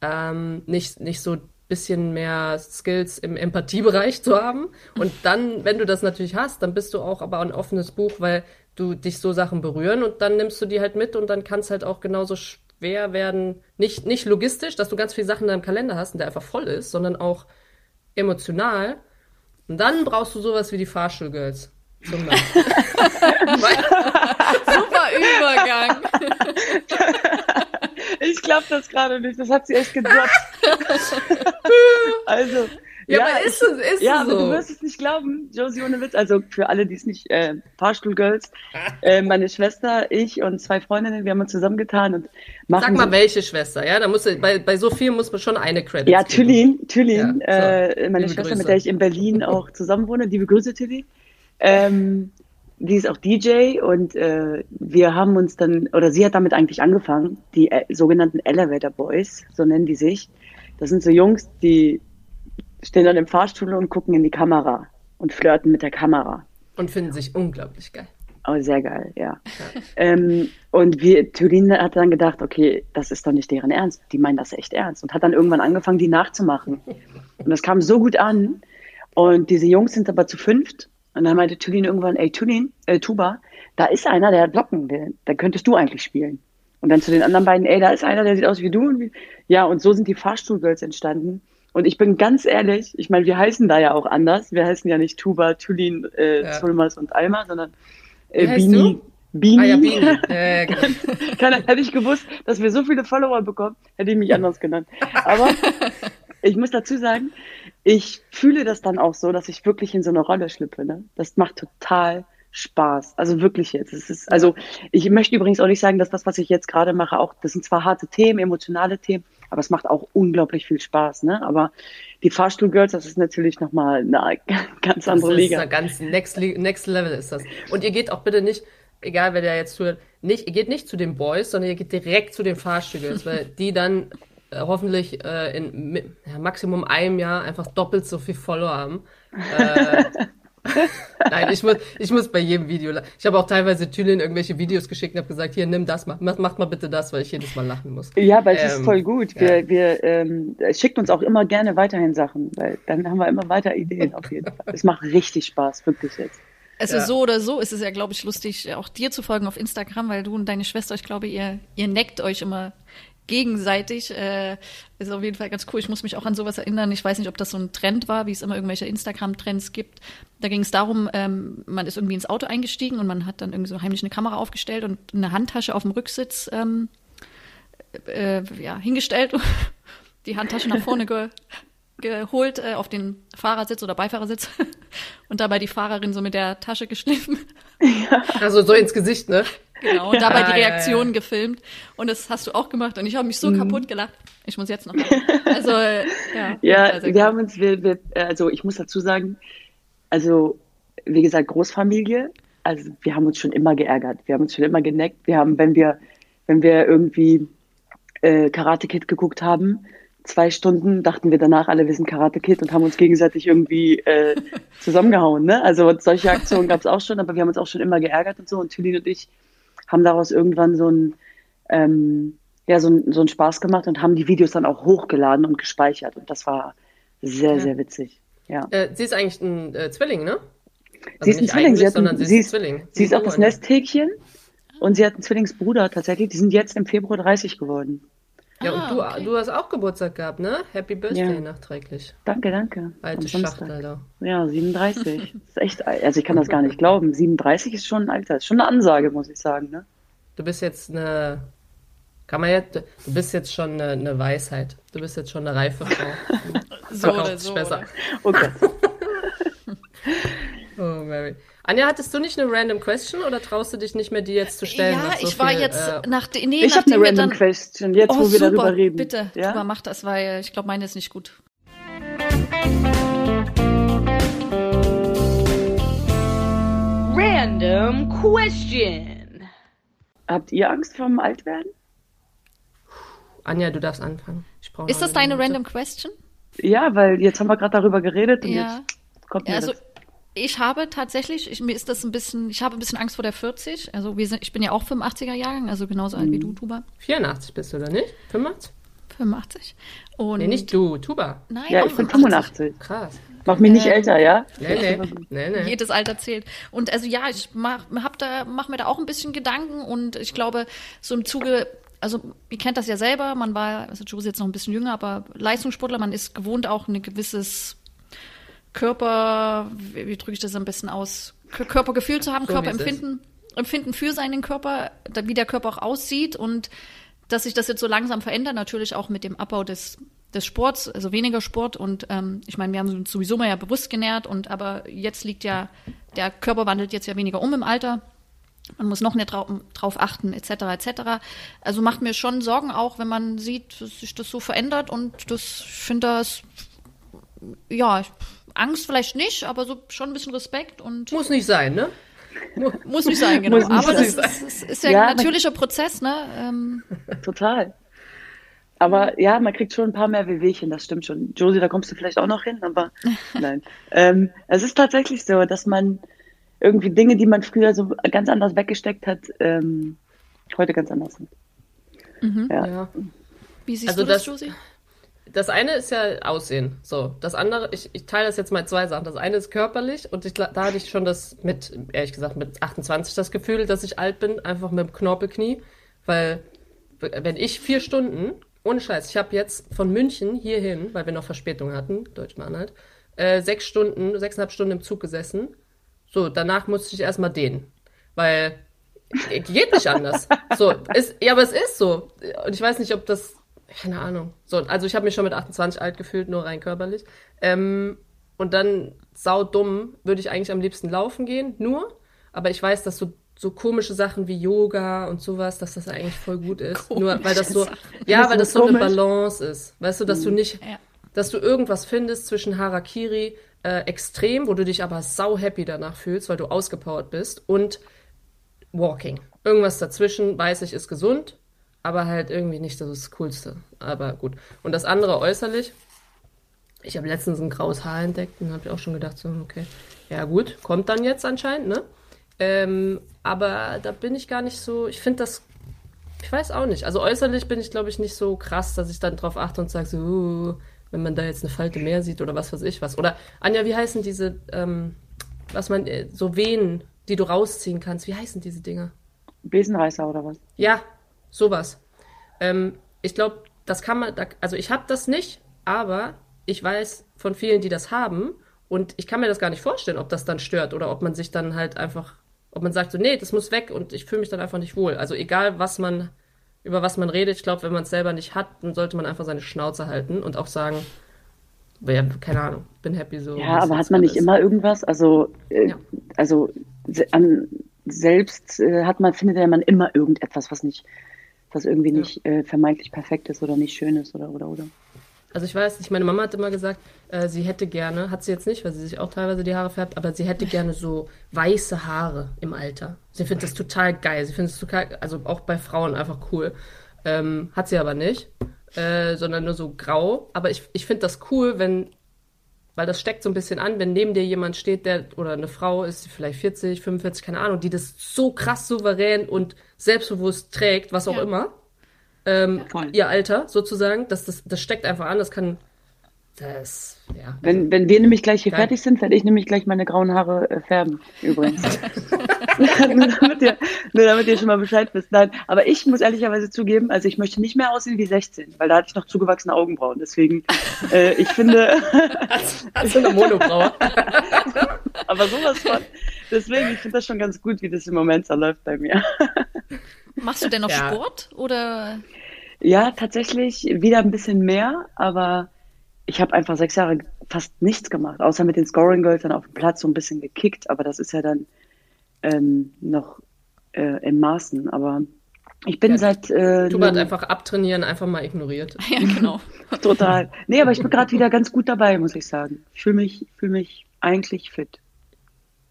ähm, nicht, nicht so bisschen mehr Skills im Empathiebereich zu haben. Und dann, wenn du das natürlich hast, dann bist du auch aber ein offenes Buch, weil du dich so Sachen berühren und dann nimmst du die halt mit und dann kann es halt auch genauso schwer werden, nicht, nicht logistisch, dass du ganz viele Sachen in deinem Kalender hast und der einfach voll ist, sondern auch emotional. Und dann brauchst du sowas wie die Fahrschulgirls. Zum Super Übergang. ich glaube das gerade nicht. Das hat sie echt gedroppt. also, ja, ja, aber ist es, ist ja, so. aber du wirst es nicht glauben, Josie ohne Witz. Also für alle, die es nicht, äh, Fahrstuhlgirls, äh, meine Schwester, ich und zwei Freundinnen, wir haben uns zusammengetan und machen. Sag mal, so, welche Schwester, ja? Da muss bei, bei so viel muss man schon eine Credit. Ja, Thülin, Thülin, Ja, so. äh, meine Liebe Schwester, Grüße. mit der ich in Berlin auch zusammen wohne. Liebe Grüße, Thülin. Ähm, die ist auch DJ und äh, wir haben uns dann, oder sie hat damit eigentlich angefangen, die äh, sogenannten Elevator Boys, so nennen die sich. Das sind so Jungs, die stehen dann im Fahrstuhl und gucken in die Kamera und flirten mit der Kamera. Und finden sich unglaublich geil. Aber sehr geil, ja. Ähm, und wir, Tulin hat dann gedacht, okay, das ist doch nicht deren Ernst. Die meinen das echt ernst. Und hat dann irgendwann angefangen, die nachzumachen. Und das kam so gut an. Und diese Jungs sind aber zu fünft. Und dann meinte Tulin irgendwann, ey, Tulin, äh, Tuba, da ist einer, der hat Locken, der, da könntest du eigentlich spielen. Und dann zu den anderen beiden, ey, da ist einer, der sieht aus wie du. Und wie, ja, und so sind die Fahrstuhlgirls entstanden. Und ich bin ganz ehrlich, ich meine, wir heißen da ja auch anders. Wir heißen ja nicht Tuba, Tulin, äh, Ja. Zulmers und Alma, sondern äh, Bini. Bini. Ah ja, Bienen. Ja, ja, genau. Keine, hätte ich gewusst, dass wir so viele Follower bekommen, hätte ich mich anders genannt. Aber ich muss dazu sagen, ich fühle das dann auch so, dass ich wirklich in so eine Rolle schlüpfe. Ne? Das macht total Spaß. Also wirklich jetzt. Es ist, also ich möchte übrigens auch nicht sagen, dass das, was ich jetzt gerade mache, auch, das sind zwar harte Themen, emotionale Themen, aber es macht auch unglaublich viel Spaß. Ne? Aber die Fahrstuhlgirls, das ist natürlich nochmal eine ganz andere das ist Liga. ganz next, next Level ist das. Und ihr geht auch bitte nicht, egal wer da jetzt zuhört, nicht, ihr geht nicht zu den Boys, sondern ihr geht direkt zu den Fahrstühlen, weil die dann hoffentlich äh, in ja, Maximum einem Jahr einfach doppelt so viel Follower haben. Äh, Nein, ich muss, ich muss bei jedem Video. la- Ich habe auch teilweise Thülin irgendwelche Videos geschickt und habe gesagt, hier, nimm das, mach, mach, mal bitte das, weil ich jedes Mal lachen muss. Ja, weil es ist Ähm, voll gut. Wir, ja. wir ähm, es schickt uns auch immer gerne weiterhin Sachen, weil dann haben wir immer weiter Ideen auf jeden Fall. Es macht richtig Spaß, wirklich jetzt. Es Ja. ist so oder so, ist es ja, glaube ich, lustig, auch dir zu folgen auf Instagram, weil du und deine Schwester, ich glaube, ihr, ihr neckt euch immer gegenseitig. Äh, ist auf jeden Fall ganz cool. Ich muss mich auch an sowas erinnern. Ich weiß nicht, ob das so ein Trend war, wie es immer irgendwelche Instagram-Trends gibt. Da ging es darum, ähm, man ist irgendwie ins Auto eingestiegen und man hat dann irgendwie so heimlich eine Kamera aufgestellt und eine Handtasche auf dem Rücksitz ähm, äh, ja, hingestellt. Die Handtasche nach vorne ge geholt äh, auf den Fahrersitz oder Beifahrersitz und dabei die Fahrerin so mit der Tasche geschliffen. Ja. Also so ins Gesicht, ne? Genau, und dabei die Reaktion ja, ja. gefilmt. Und das hast du auch gemacht. Und ich habe mich so mhm. kaputt gelacht. Ich muss jetzt noch. Also, äh, ja. Ja, wir haben uns, wir, wir, also ich muss dazu sagen, also wie gesagt, Großfamilie. Also wir haben uns schon immer geärgert. Wir haben uns schon immer geneckt. Wir haben, wenn wir, wenn wir irgendwie äh, Karate Kid geguckt haben, zwei Stunden dachten wir danach alle, wir sind Karate Kid und haben uns gegenseitig irgendwie äh, zusammengehauen. Ne? Also solche Aktionen gab es auch schon, aber wir haben uns auch schon immer geärgert und so. Und Thülin und ich haben daraus irgendwann so ein, ähm, ja, so, ein, so einen Spaß gemacht und haben die Videos dann auch hochgeladen und gespeichert. Und das war sehr, ja. sehr witzig. Ja. Äh, sie ist eigentlich ein äh, Zwilling, ne? Also sie ist ein Zwilling, sie, hat ein, sie, ist, Zwilling. sie ist auch das Nesthäkchen und sie hat einen Zwillingsbruder tatsächlich. Die sind jetzt im Februar 30 geworden. Ja, ah, und du, okay. du hast auch Geburtstag gehabt, ne? Happy Birthday ja. nachträglich. Danke, danke. Alte Schachtel, Alter. Ja, 37. das ist echt, also ich kann das gar nicht glauben. 37 ist schon ein Alter, ist schon eine Ansage, muss ich sagen, ne? Du bist jetzt eine, kann man jetzt, du bist jetzt schon eine, eine Weisheit. Du bist jetzt schon eine reife Frau. so oder so. Besser. Okay. oh, Mary. Anja, hattest du nicht eine random question oder traust du dich nicht mehr, die jetzt zu stellen? Ja, so ich war viel, jetzt äh, nach nee, Ich habe eine random dann, question, jetzt oh, wo wir super, darüber reden. Bitte, ja? Tuba, mach das, weil ich glaube, meine ist nicht gut. Random question. Habt ihr Angst vor dem Altwerden? Anja, du darfst anfangen. ist das deine Minute. random question? Ja, weil jetzt haben wir gerade darüber geredet und ja. jetzt kommt mir also, das ich habe tatsächlich, ich, mir ist das ein bisschen, ich habe ein bisschen Angst vor der 40. Also wir sind, ich bin ja auch 85er Jahrgang, also genauso alt wie du, Tuba. 84 bist du, oder nicht? 85? 85. Und nee, nicht du, Tuba. Nein, ja, ich bin 85. Krass. Mach mich nicht äh, älter, ja? Nee, nee. nee, nee. Jedes Alter zählt. Und also ja, ich mach, hab da, mach mir da auch ein bisschen Gedanken und ich glaube, so im Zuge also ihr kennt das ja selber, man war, also Josie jetzt noch ein bisschen jünger, aber Leistungssportler, man ist gewohnt auch ein gewisses Körper, wie, wie drücke ich das am besten aus, Körpergefühl zu haben, so Körperempfinden, Empfinden für seinen Körper, wie der Körper auch aussieht und dass sich das jetzt so langsam verändert, natürlich auch mit dem Abbau des, des Sports, also weniger Sport und ähm, ich meine, wir haben uns sowieso mal ja bewusst genährt und aber jetzt liegt ja, der Körper wandelt jetzt ja weniger um im Alter. Man muss noch nicht drauf, drauf achten, etc., etc. Also macht mir schon Sorgen auch, wenn man sieht, dass sich das so verändert und das, ich finde das, ja, Angst vielleicht nicht, aber so schon ein bisschen Respekt und. Muss nicht sein, ne? Muss nicht sein, genau. Nicht aber das, das ist, ist, ja, ja ein natürlicher Prozess, ne? Ähm. Total. Aber ja, man kriegt schon ein paar mehr Wehwehchen, das stimmt schon. Josie, da kommst du vielleicht auch noch hin, aber nein. Ähm, es ist tatsächlich so, dass man irgendwie Dinge, die man früher so ganz anders weggesteckt hat, ähm, heute ganz anders sind. Mhm. Ja. ja. Wie siehst also du das, das Josie? Das eine ist ja Aussehen. So, das andere, ich, ich teile das jetzt mal zwei Sachen. Das eine ist körperlich und ich, da hatte ich schon das mit, ehrlich gesagt, mit 28 das Gefühl, dass ich alt bin, einfach mit dem Knorpelknie. Weil, wenn ich vier Stunden, ohne Scheiß, ich habe jetzt von München hierhin, weil wir noch Verspätung hatten, Deutschmann äh, sechs Stunden, sechseinhalb Stunden im Zug gesessen. So, danach musste ich erstmal dehnen. Weil geht nicht anders. So, ist, ja, aber es ist so. Und ich weiß nicht, ob das keine Ahnung. So, also ich habe mich schon mit 28 alt gefühlt, nur rein körperlich. Ähm, und dann sau dumm würde ich eigentlich am liebsten laufen gehen, nur. Aber ich weiß, dass so so komische Sachen wie Yoga und sowas, dass das eigentlich voll gut ist. Komische nur weil das so, Sachen. ja, weil das so, eine Balance ist. Weißt du, dass du mhm. nicht, ja. dass du irgendwas findest zwischen Harakiri äh, extrem, wo du dich aber sau happy danach fühlst, weil du ausgepowert bist und Walking. Irgendwas dazwischen, weiß ich, ist gesund, aber halt irgendwie nicht das Coolste. Aber gut. Und das andere äußerlich. Ich habe letztens ein graues Haar entdeckt und habe auch schon gedacht, so, okay, ja gut, kommt dann jetzt anscheinend, ne? Ähm, aber da bin ich gar nicht so, ich finde das, ich weiß auch nicht. Also äußerlich bin ich, glaube ich, nicht so krass, dass ich dann drauf achte und sage so, uh, wenn man da jetzt eine Falte mehr sieht oder was weiß ich was. Oder, Anja, wie heißen diese, ähm, was man, äh, so Venen, die du rausziehen kannst, wie heißen diese Dinger? Besenreißer oder was? Ja, Sowas. Ähm, ich glaube, das kann man, also ich habe das nicht, aber ich weiß von vielen, die das haben und ich kann mir das gar nicht vorstellen, ob das dann stört oder ob man sich dann halt einfach, ob man sagt so, nee, das muss weg und ich fühle mich dann einfach nicht wohl. Also egal, was man, über was man redet, ich glaube, wenn man es selber nicht hat, dann sollte man einfach seine Schnauze halten und auch sagen, ja, keine Ahnung, bin happy so. Ja, aber hat man nicht ist. immer irgendwas? Also, äh, ja. also an, selbst äh, hat man, findet ja man immer irgendetwas, was nicht, was irgendwie ja. nicht äh, vermeintlich perfekt ist oder nicht schön ist oder oder oder. Also ich weiß nicht, meine Mama hat immer gesagt, äh, sie hätte gerne, hat sie jetzt nicht, weil sie sich auch teilweise die Haare färbt, aber sie hätte gerne so weiße Haare im Alter. Sie findet das total geil. Sie findet es total, also auch bei Frauen einfach cool. Ähm, hat sie aber nicht, äh, sondern nur so grau. Aber ich, ich finde das cool, wenn, weil das steckt so ein bisschen an, wenn neben dir jemand steht, der, oder eine Frau ist, die vielleicht 40, 45, keine Ahnung, die das so krass souverän und selbstbewusst trägt, was auch ja. immer ähm, ja, ihr Alter sozusagen. Das, das, das steckt einfach an, das kann. Das, ja. Wenn, wenn wir nämlich gleich hier Geil. fertig sind, werde ich nämlich gleich meine grauen Haare äh, färben, übrigens. nur, damit ihr, nur damit ihr schon mal Bescheid wisst. Nein, aber ich muss ehrlicherweise zugeben, also ich möchte nicht mehr aussehen wie 16, weil da hatte ich noch zugewachsene Augenbrauen. Deswegen, äh, ich finde. Hast du eine Monobraue? aber sowas von. Deswegen, ich finde das schon ganz gut, wie das im Moment so läuft bei mir. Machst du denn noch ja. Sport oder? Ja, tatsächlich wieder ein bisschen mehr, aber ich habe einfach sechs Jahre fast nichts gemacht, außer mit den Scoring Girls dann auf dem Platz so ein bisschen gekickt, aber das ist ja dann ähm, noch äh, in Maßen. Aber ich bin ja, seit. Äh, du hast einfach abtrainieren, einfach mal ignoriert. Ja, genau. Total. Nee, aber ich bin gerade wieder ganz gut dabei, muss ich sagen. Ich fühle mich, fühl mich eigentlich fit.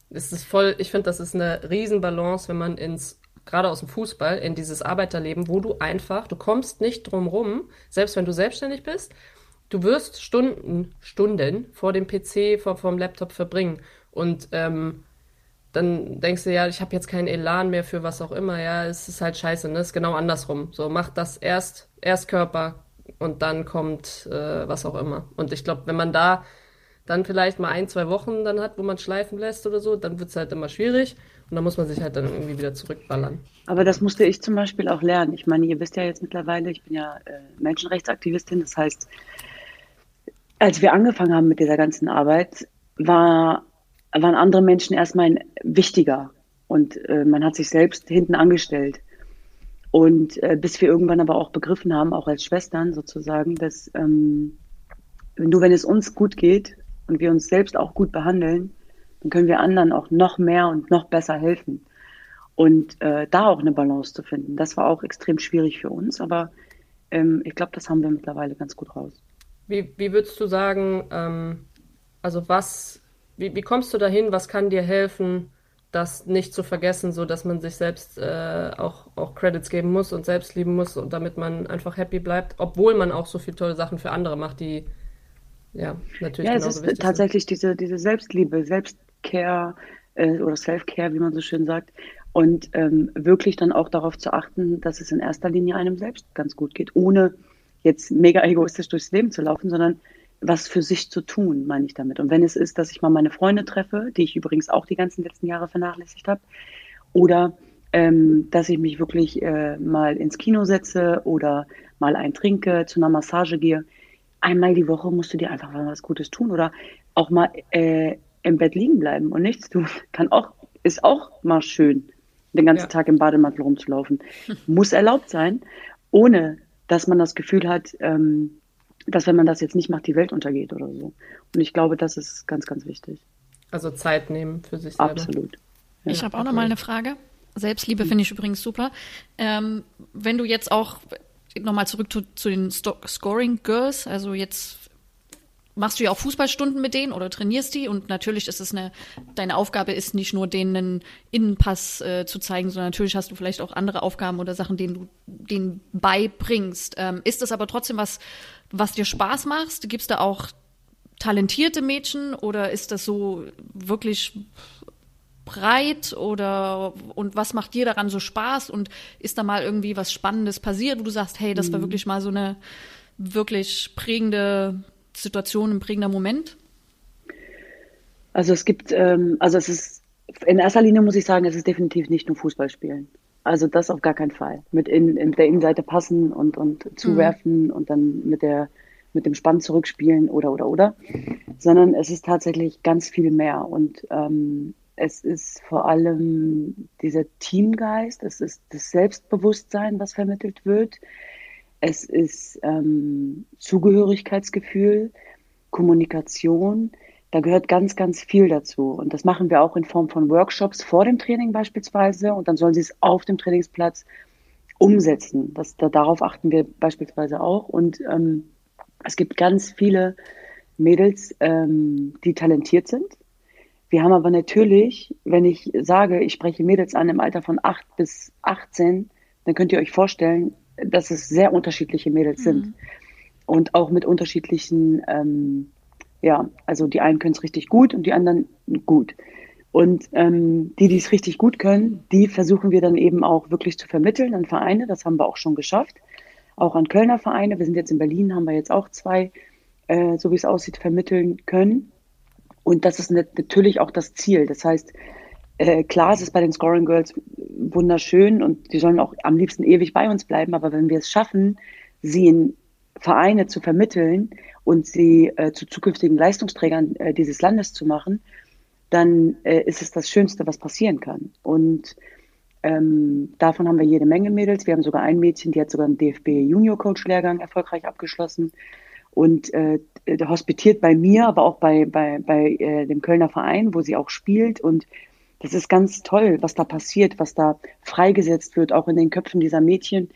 Es ist voll, ich finde, das ist eine Riesenbalance, wenn man ins gerade aus dem Fußball, in dieses Arbeiterleben, wo du einfach, du kommst nicht drum rum, selbst wenn du selbstständig bist, du wirst Stunden, Stunden vor dem PC, vor, vor dem Laptop verbringen. Und ähm, dann denkst du, ja, ich habe jetzt keinen Elan mehr für was auch immer. Ja, es ist halt scheiße, ne? Es ist genau andersrum. So, mach das erst, erst Körper und dann kommt äh, was auch immer. Und ich glaube, wenn man da dann vielleicht mal ein, zwei Wochen dann hat, wo man schleifen lässt oder so, dann wird es halt immer schwierig. Und da muss man sich halt dann irgendwie wieder zurückballern. Aber das musste ich zum Beispiel auch lernen. Ich meine, ihr wisst ja jetzt mittlerweile, ich bin ja äh, Menschenrechtsaktivistin. Das heißt, als wir angefangen haben mit dieser ganzen Arbeit, war, waren andere Menschen erstmal wichtiger. Und äh, man hat sich selbst hinten angestellt. Und äh, bis wir irgendwann aber auch begriffen haben, auch als Schwestern sozusagen, dass ähm, nur wenn es uns gut geht und wir uns selbst auch gut behandeln, dann können wir anderen auch noch mehr und noch besser helfen. Und äh, da auch eine Balance zu finden, das war auch extrem schwierig für uns, aber ähm, ich glaube, das haben wir mittlerweile ganz gut raus. Wie, wie würdest du sagen, ähm, also was, wie, wie kommst du dahin, was kann dir helfen, das nicht zu vergessen, so dass man sich selbst äh, auch, auch Credits geben muss und selbst lieben muss und damit man einfach happy bleibt, obwohl man auch so viele tolle Sachen für andere macht, die ja natürlich Ja, es ist tatsächlich diese, diese Selbstliebe, Selbst, Care äh, oder Self-Care, wie man so schön sagt. Und ähm, wirklich dann auch darauf zu achten, dass es in erster Linie einem selbst ganz gut geht, ohne jetzt mega egoistisch durchs Leben zu laufen, sondern was für sich zu tun, meine ich damit. Und wenn es ist, dass ich mal meine Freunde treffe, die ich übrigens auch die ganzen letzten Jahre vernachlässigt habe, oder ähm, dass ich mich wirklich äh, mal ins Kino setze oder mal ein trinke, zu einer Massage gehe. Einmal die Woche musst du dir einfach mal was Gutes tun oder auch mal äh, im Bett liegen bleiben und nichts tun. Kann auch, ist auch mal schön, den ganzen ja. Tag im Bademantel rumzulaufen. Muss erlaubt sein, ohne dass man das Gefühl hat, ähm, dass wenn man das jetzt nicht macht, die Welt untergeht oder so. Und ich glaube, das ist ganz, ganz wichtig. Also Zeit nehmen für sich selber. Absolut. Ja. Ich habe auch noch mal eine Frage. Selbstliebe finde ich übrigens super. Ähm, wenn du jetzt auch nochmal zurück zu, zu den Sto Scoring Girls, also jetzt machst du ja auch Fußballstunden mit denen oder trainierst die und natürlich ist es eine, deine Aufgabe ist nicht nur denen einen Innenpass äh, zu zeigen, sondern natürlich hast du vielleicht auch andere Aufgaben oder Sachen, denen du denen beibringst. Ähm, ist das aber trotzdem was, was dir Spaß macht? Gibt es da auch talentierte Mädchen oder ist das so wirklich breit oder und was macht dir daran so Spaß und ist da mal irgendwie was Spannendes passiert, wo du sagst, hey, das war mhm. wirklich mal so eine wirklich prägende Situation, ein prägender Moment? Also es gibt, ähm, also es ist, in erster Linie muss ich sagen, es ist definitiv nicht nur Fußball spielen. Also das auf gar keinen Fall. Mit in, in der Innenseite passen und, und zuwerfen mhm. und dann mit der mit dem Spann zurückspielen oder oder oder. Sondern es ist tatsächlich ganz viel mehr. Und ähm, es ist vor allem dieser Teamgeist, es ist das Selbstbewusstsein, was vermittelt wird. Es ist ähm, Zugehörigkeitsgefühl, Kommunikation. Da gehört ganz, ganz viel dazu. Und das machen wir auch in Form von Workshops vor dem Training beispielsweise. Und dann sollen sie es auf dem Trainingsplatz umsetzen. Das, da, darauf achten wir beispielsweise auch. Und ähm, es gibt ganz viele Mädels, ähm, die talentiert sind. Wir haben aber natürlich, wenn ich sage, ich spreche Mädels an im Alter von 8 bis 18, dann könnt ihr euch vorstellen, dass es sehr unterschiedliche Mädels mhm. sind. Und auch mit unterschiedlichen, ähm, ja, also die einen können es richtig gut und die anderen gut. Und ähm, die, die es richtig gut können, die versuchen wir dann eben auch wirklich zu vermitteln an Vereine. Das haben wir auch schon geschafft. Auch an Kölner Vereine. Wir sind jetzt in Berlin, haben wir jetzt auch zwei, äh, so wie es aussieht, vermitteln können. Und das ist natürlich auch das Ziel. Das heißt, äh, klar, es ist bei den Scoring Girls wunderschön und die sollen auch am liebsten ewig bei uns bleiben. Aber wenn wir es schaffen, sie in Vereine zu vermitteln und sie äh, zu zukünftigen Leistungsträgern äh, dieses Landes zu machen, dann äh, ist es das Schönste, was passieren kann. Und ähm, davon haben wir jede Menge Mädels. Wir haben sogar ein Mädchen, die hat sogar einen DFB Junior Coach Lehrgang erfolgreich abgeschlossen und äh, hospitiert bei mir, aber auch bei, bei, bei äh, dem Kölner Verein, wo sie auch spielt. Und das ist ganz toll, was da passiert, was da freigesetzt wird, auch in den Köpfen dieser Mädchen,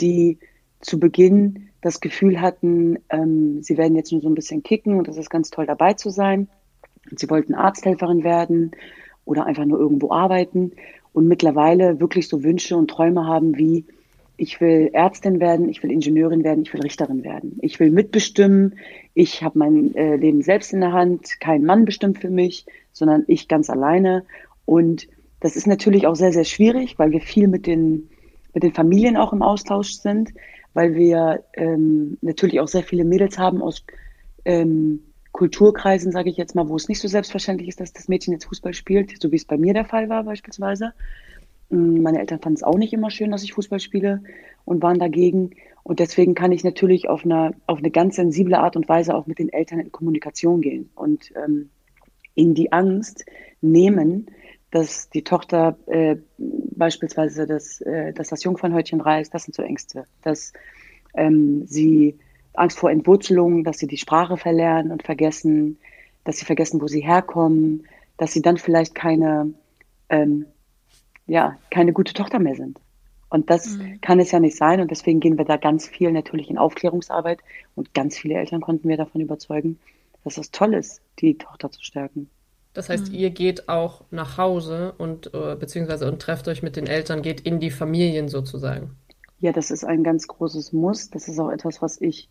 die zu Beginn das Gefühl hatten, ähm, sie werden jetzt nur so ein bisschen kicken und das ist ganz toll dabei zu sein. Und sie wollten Arzthelferin werden oder einfach nur irgendwo arbeiten und mittlerweile wirklich so Wünsche und Träume haben wie, ich will Ärztin werden, ich will Ingenieurin werden, ich will Richterin werden. Ich will mitbestimmen, ich habe mein äh, Leben selbst in der Hand, kein Mann bestimmt für mich, sondern ich ganz alleine. Und das ist natürlich auch sehr, sehr schwierig, weil wir viel mit den, mit den Familien auch im Austausch sind, weil wir ähm, natürlich auch sehr viele Mädels haben aus ähm, Kulturkreisen, sage ich jetzt mal, wo es nicht so selbstverständlich ist, dass das Mädchen jetzt Fußball spielt, so wie es bei mir der Fall war beispielsweise. Mm, meine Eltern fanden es auch nicht immer schön, dass ich Fußball spiele und waren dagegen. Und deswegen kann ich natürlich auf eine, auf eine ganz sensible Art und Weise auch mit den Eltern in Kommunikation gehen und ähm, ihnen die Angst nehmen, dass die Tochter äh, beispielsweise das, äh, dass das Jungfernhäutchen reißt, das sind so Ängste. Dass ähm, sie Angst vor Entwurzelung, dass sie die Sprache verlernen und vergessen, dass sie vergessen, wo sie herkommen, dass sie dann vielleicht keine ähm, ja, keine gute Tochter mehr sind. Und das mhm. kann es ja nicht sein. Und deswegen gehen wir da ganz viel natürlich in Aufklärungsarbeit. Und ganz viele Eltern konnten wir davon überzeugen, dass es toll ist, die Tochter zu stärken. Das heißt, mhm. ihr geht auch nach Hause und äh, beziehungsweise und trefft euch mit den Eltern, geht in die Familien sozusagen. Ja, das ist ein ganz großes Muss. Das ist auch etwas, was ich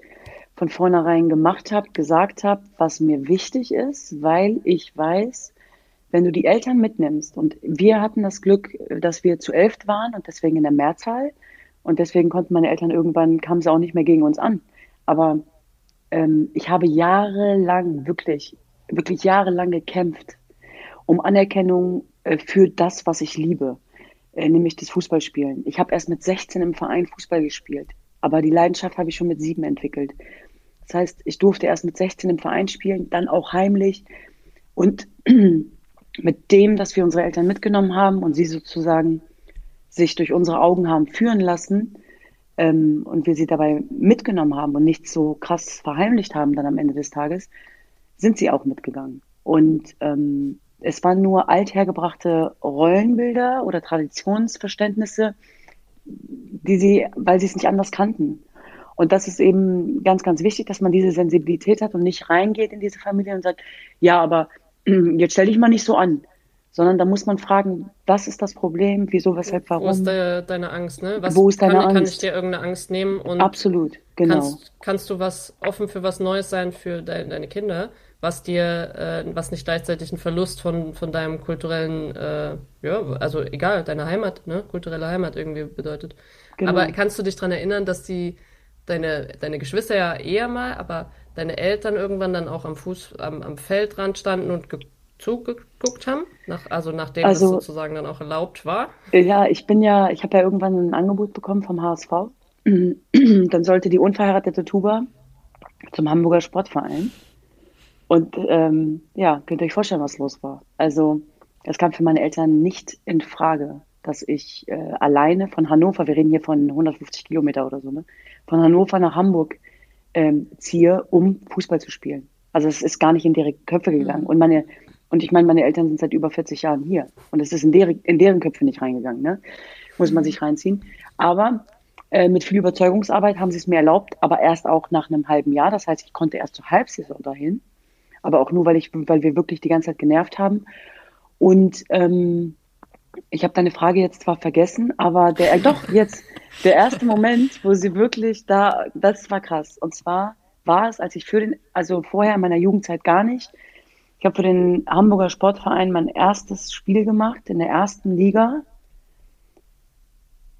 von vornherein gemacht habe, gesagt habe, was mir wichtig ist, weil ich weiß, wenn du die Eltern mitnimmst, und wir hatten das Glück, dass wir zu elf waren und deswegen in der Mehrzahl, und deswegen konnten meine Eltern irgendwann, kamen sie auch nicht mehr gegen uns an. Aber ähm, ich habe jahrelang, wirklich, wirklich jahrelang gekämpft um Anerkennung äh, für das, was ich liebe, äh, nämlich das Fußballspielen. Ich habe erst mit 16 im Verein Fußball gespielt, aber die Leidenschaft habe ich schon mit sieben entwickelt. Das heißt, ich durfte erst mit 16 im Verein spielen, dann auch heimlich. Und mit dem, dass wir unsere Eltern mitgenommen haben und sie sozusagen sich durch unsere Augen haben führen lassen ähm, und wir sie dabei mitgenommen haben und nicht so krass verheimlicht haben dann am Ende des Tages, sind sie auch mitgegangen. Und ähm, es waren nur althergebrachte Rollenbilder oder Traditionsverständnisse, die sie, weil sie es nicht anders kannten. Und das ist eben ganz, ganz wichtig, dass man diese Sensibilität hat und nicht reingeht in diese Familie und sagt, ja, aber jetzt stell dich mal nicht so an, sondern da muss man fragen, was ist das Problem, wieso, weshalb, warum. Wo ist de, deine Angst, ne? Was Wo ist deine kann, Angst? Kann ich dir irgendeine Angst nehmen? Und Absolut, genau. Kannst, kannst du was offen für was Neues sein für de, deine Kinder, was dir, äh, was nicht gleichzeitig ein Verlust von, von deinem kulturellen, äh, ja, also egal, deine Heimat, ne? Kulturelle Heimat irgendwie bedeutet. Genau. Aber kannst du dich daran erinnern, dass die deine, deine Geschwister ja eher mal, aber deine Eltern irgendwann dann auch am Fuß, am, am Feldrand standen und zugeguckt haben? Nach, also nachdem Also es sozusagen dann auch erlaubt war? ja, ich bin ja, ich habe ja irgendwann ein Angebot bekommen vom HSV. Dann sollte die unverheiratete Tuba zum Hamburger Sportverein. Und ähm, ja, könnt ihr euch vorstellen, was los war. Also es kam für meine Eltern nicht in Frage, dass ich äh, alleine von Hannover, wir reden hier von 150 Kilometer oder so, ne, von Hannover nach Hamburg ähm, ziehe, um Fußball zu spielen. Also es ist gar nicht in deren Köpfe gegangen. Und meine, und ich meine, meine Eltern sind seit über 40 Jahren hier. Und es ist in deren, in deren Köpfe nicht reingegangen, ne? Muss man sich reinziehen. Aber äh, mit viel Überzeugungsarbeit haben sie es mir erlaubt, aber erst auch nach einem halben Jahr. Das heißt, ich konnte erst zur Halbsaison dahin. Aber auch nur, weil ich, weil wir wirklich die ganze Zeit genervt haben. Und ähm, ich habe deine Frage jetzt zwar vergessen, aber der, äh, doch, jetzt, der erste Moment, wo sie wirklich da, das war krass. Und zwar war es, als ich für den, also vorher in meiner Jugendzeit gar nicht. Ich habe für den Hamburger Sportverein mein erstes Spiel gemacht in der ersten Liga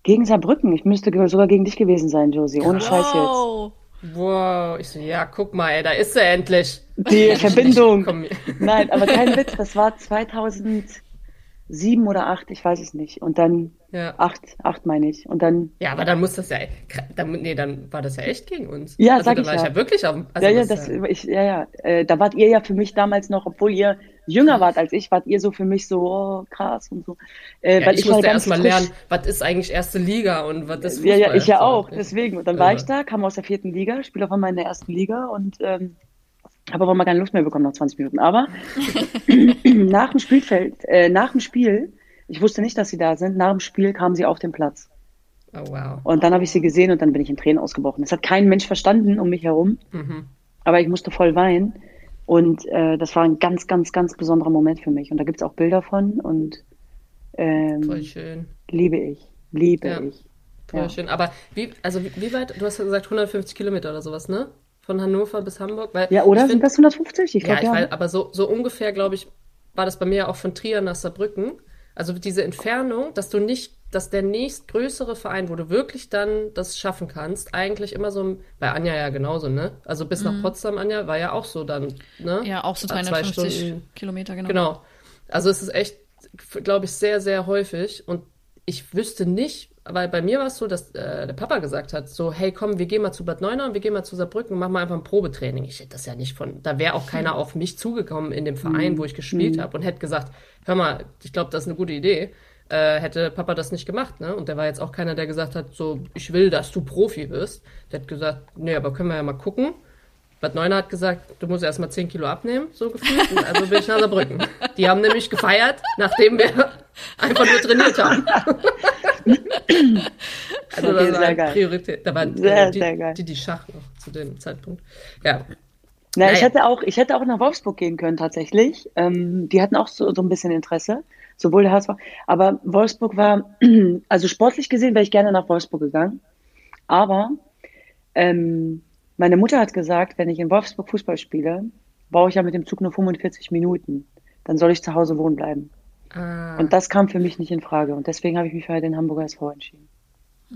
gegen Saarbrücken. Ich müsste sogar gegen dich gewesen sein, Josie. Ohne Scheiß jetzt. Wow. Wow, ich so, ja, guck mal, ey, da ist sie endlich. Die Verbindung. Nein, aber kein Witz, das war 2007 oder 8, ich weiß es nicht. Und dann, ja. 8, 8 meine ich. Und dann, Ja, aber dann muss das ja, dann, nee, dann war das ja echt gegen uns. Ja, also, sag da ich war ich ja. ja wirklich auf dem, also ja, ja, das, äh, ich, ja, ja, äh, da wart ihr ja für mich damals noch, obwohl ihr jünger wart als ich, wart ihr so für mich so, oh, krass und so. Äh, ja, weil ich, ich musste ganz erst mal frisch. lernen, was ist eigentlich erste Liga und was ist Ja, Fußball. ja, ich ja auch, ja. deswegen. Und dann war ich da, kam aus der vierten Liga, spiele auf einmal in der ersten Liga und ähm, habe aber mal keine Lust mehr bekommen nach 20 Minuten. Aber nach dem Spielfeld, äh, nach dem Spiel, ich wusste nicht, dass sie da sind, nach dem Spiel kamen sie auf den Platz. Oh, wow. Und dann habe ich sie gesehen und dann bin ich in Tränen ausgebrochen. Das hat kein Mensch verstanden um mich herum, Mhm. aber ich musste voll weinen. Und äh, das war ein ganz, ganz, ganz besonderer Moment für mich. Und da gibt's auch Bilder von und Voll ähm, schön. liebe ich, liebe Ja. ich. Voll Ja. schön. Aber wie, also wie, wie weit, du hast ja gesagt 150 Kilometer oder sowas, ne? Von Hannover bis Hamburg? Weil Ja, oder ich sind find- das 150? Ich Ja, glaube, ich ja. weiß, aber so, so ungefähr, glaube ich, war das bei mir ja auch von Trier nach Saarbrücken. Also diese Entfernung, dass du nicht, dass der nächstgrößere Verein, wo du wirklich dann das schaffen kannst, eigentlich immer so, bei Anja ja genauso, ne? Also bis nach Potsdam, Anja, war ja auch so dann, ne? Ja, auch so Zwei 350 Stunden. Kilometer, genau. Genau. Also es ist echt, glaube ich, sehr, sehr häufig. Und ich wüsste nicht, weil bei mir war es so, dass äh, der Papa gesagt hat, so, hey, komm, wir gehen mal zu Bad Neuenahr, wir gehen mal zu Saarbrücken, machen mal einfach ein Probetraining. Ich hätte das ja nicht von, da wäre auch keiner auf mich zugekommen in dem Verein, wo ich gespielt habe und hätte gesagt, hör mal, ich glaube, das ist eine gute Idee. Äh, hätte Papa das nicht gemacht, ne? Und der war jetzt auch keiner, der gesagt hat, so, ich will, dass du Profi wirst. Der hat gesagt, nee, aber können wir ja mal gucken. Bad Neuner hat gesagt, du musst erst mal 10 Kilo abnehmen, so gefühlt. Und also bin ich nach Saarbrücken. Die haben nämlich gefeiert, nachdem wir einfach nur trainiert haben. also Okay, das war sehr geil. Priorität. Da war Sehr, äh, die, sehr geil. die, die Schach noch zu dem Zeitpunkt. Ja. Na, ich Naja. hätte auch, ich hätte auch nach Wolfsburg gehen können tatsächlich. Ähm, die hatten auch so, so ein bisschen Interesse, sowohl der HSV. Aber Wolfsburg war, also sportlich gesehen wäre ich gerne nach Wolfsburg gegangen. Aber ähm, meine Mutter hat gesagt, wenn ich in Wolfsburg Fußball spiele, brauche ich ja mit dem Zug nur 45 Minuten. Dann soll ich zu Hause wohnen bleiben. Ah, Und das kam für mich nicht in Frage. Und deswegen habe ich mich für den Hamburger SV entschieden.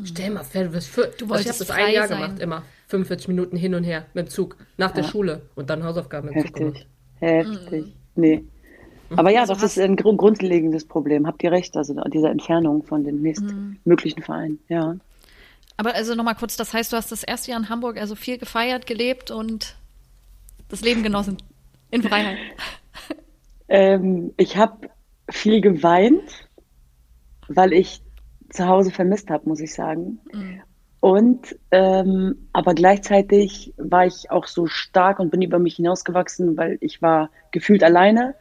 stell mal vor, du wirst für, Du also ich habe wolltest das ein Jahr sein. gemacht, immer. 45 Minuten hin und her mit dem Zug. Nach der Ja. Schule. Und dann Hausaufgaben mit dem Zug gemacht. Heftig, heftig. Nee. Aber ja, Also das ist ein grund grundlegendes Problem. Habt ihr recht, also diese Entfernung von den nächstmöglichen Vereinen, ja. Aber also nochmal kurz, das heißt, du hast das erste Jahr in Hamburg also viel gefeiert, gelebt und das Leben genossen. In Freiheit. Ähm, ich habe viel geweint, weil ich zu Hause vermisst habe, muss ich sagen. Und ähm, aber gleichzeitig war ich auch so stark und bin über mich hinausgewachsen, weil ich war gefühlt alleine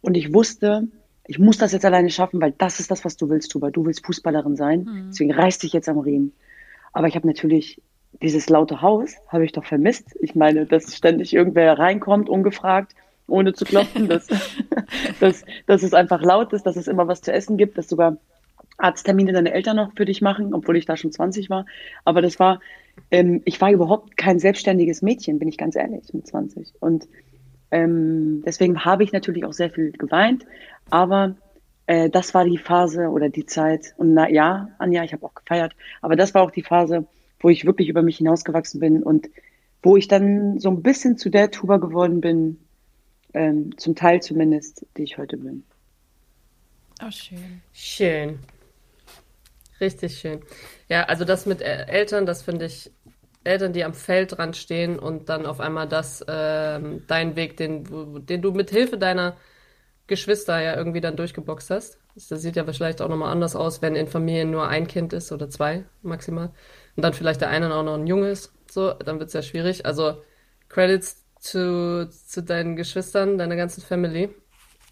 und ich wusste, ich muss das jetzt alleine schaffen, weil das ist das, was du willst, Tuba. Du willst Fußballerin sein, deswegen reiß dich jetzt am Riemen. Aber ich habe natürlich dieses laute Haus, habe ich doch vermisst. Ich meine, dass ständig irgendwer reinkommt, ungefragt, ohne zu klopfen, dass, dass, dass es einfach laut ist, dass es immer was zu essen gibt, dass sogar Arzttermine deine Eltern noch für dich machen, obwohl ich da schon 20 war. Aber das war, ähm, ich war überhaupt kein selbstständiges Mädchen, bin ich ganz ehrlich, mit 20. Und ähm, deswegen habe ich natürlich auch sehr viel geweint. Aber äh, das war die Phase oder die Zeit. Und na ja, Anja, ich habe auch gefeiert. Aber das war auch die Phase, wo ich wirklich über mich hinausgewachsen bin und wo ich dann so ein bisschen zu der Tuba geworden bin, ähm, zum Teil zumindest, die ich heute bin. Oh, schön. Schön. Richtig schön. Ja, also das mit Eltern, das finde ich, Eltern, die am Feldrand stehen und dann auf einmal das, ähm, deinen Weg, den, den du mit Hilfe deiner Geschwister ja irgendwie dann durchgeboxt hast. Das sieht ja vielleicht auch nochmal anders aus, wenn in Familien nur ein Kind ist oder zwei maximal. Und dann vielleicht der eine auch noch ein Junge ist. So, dann wird es ja schwierig. Also Credits zu, zu deinen Geschwistern, deiner ganzen Family.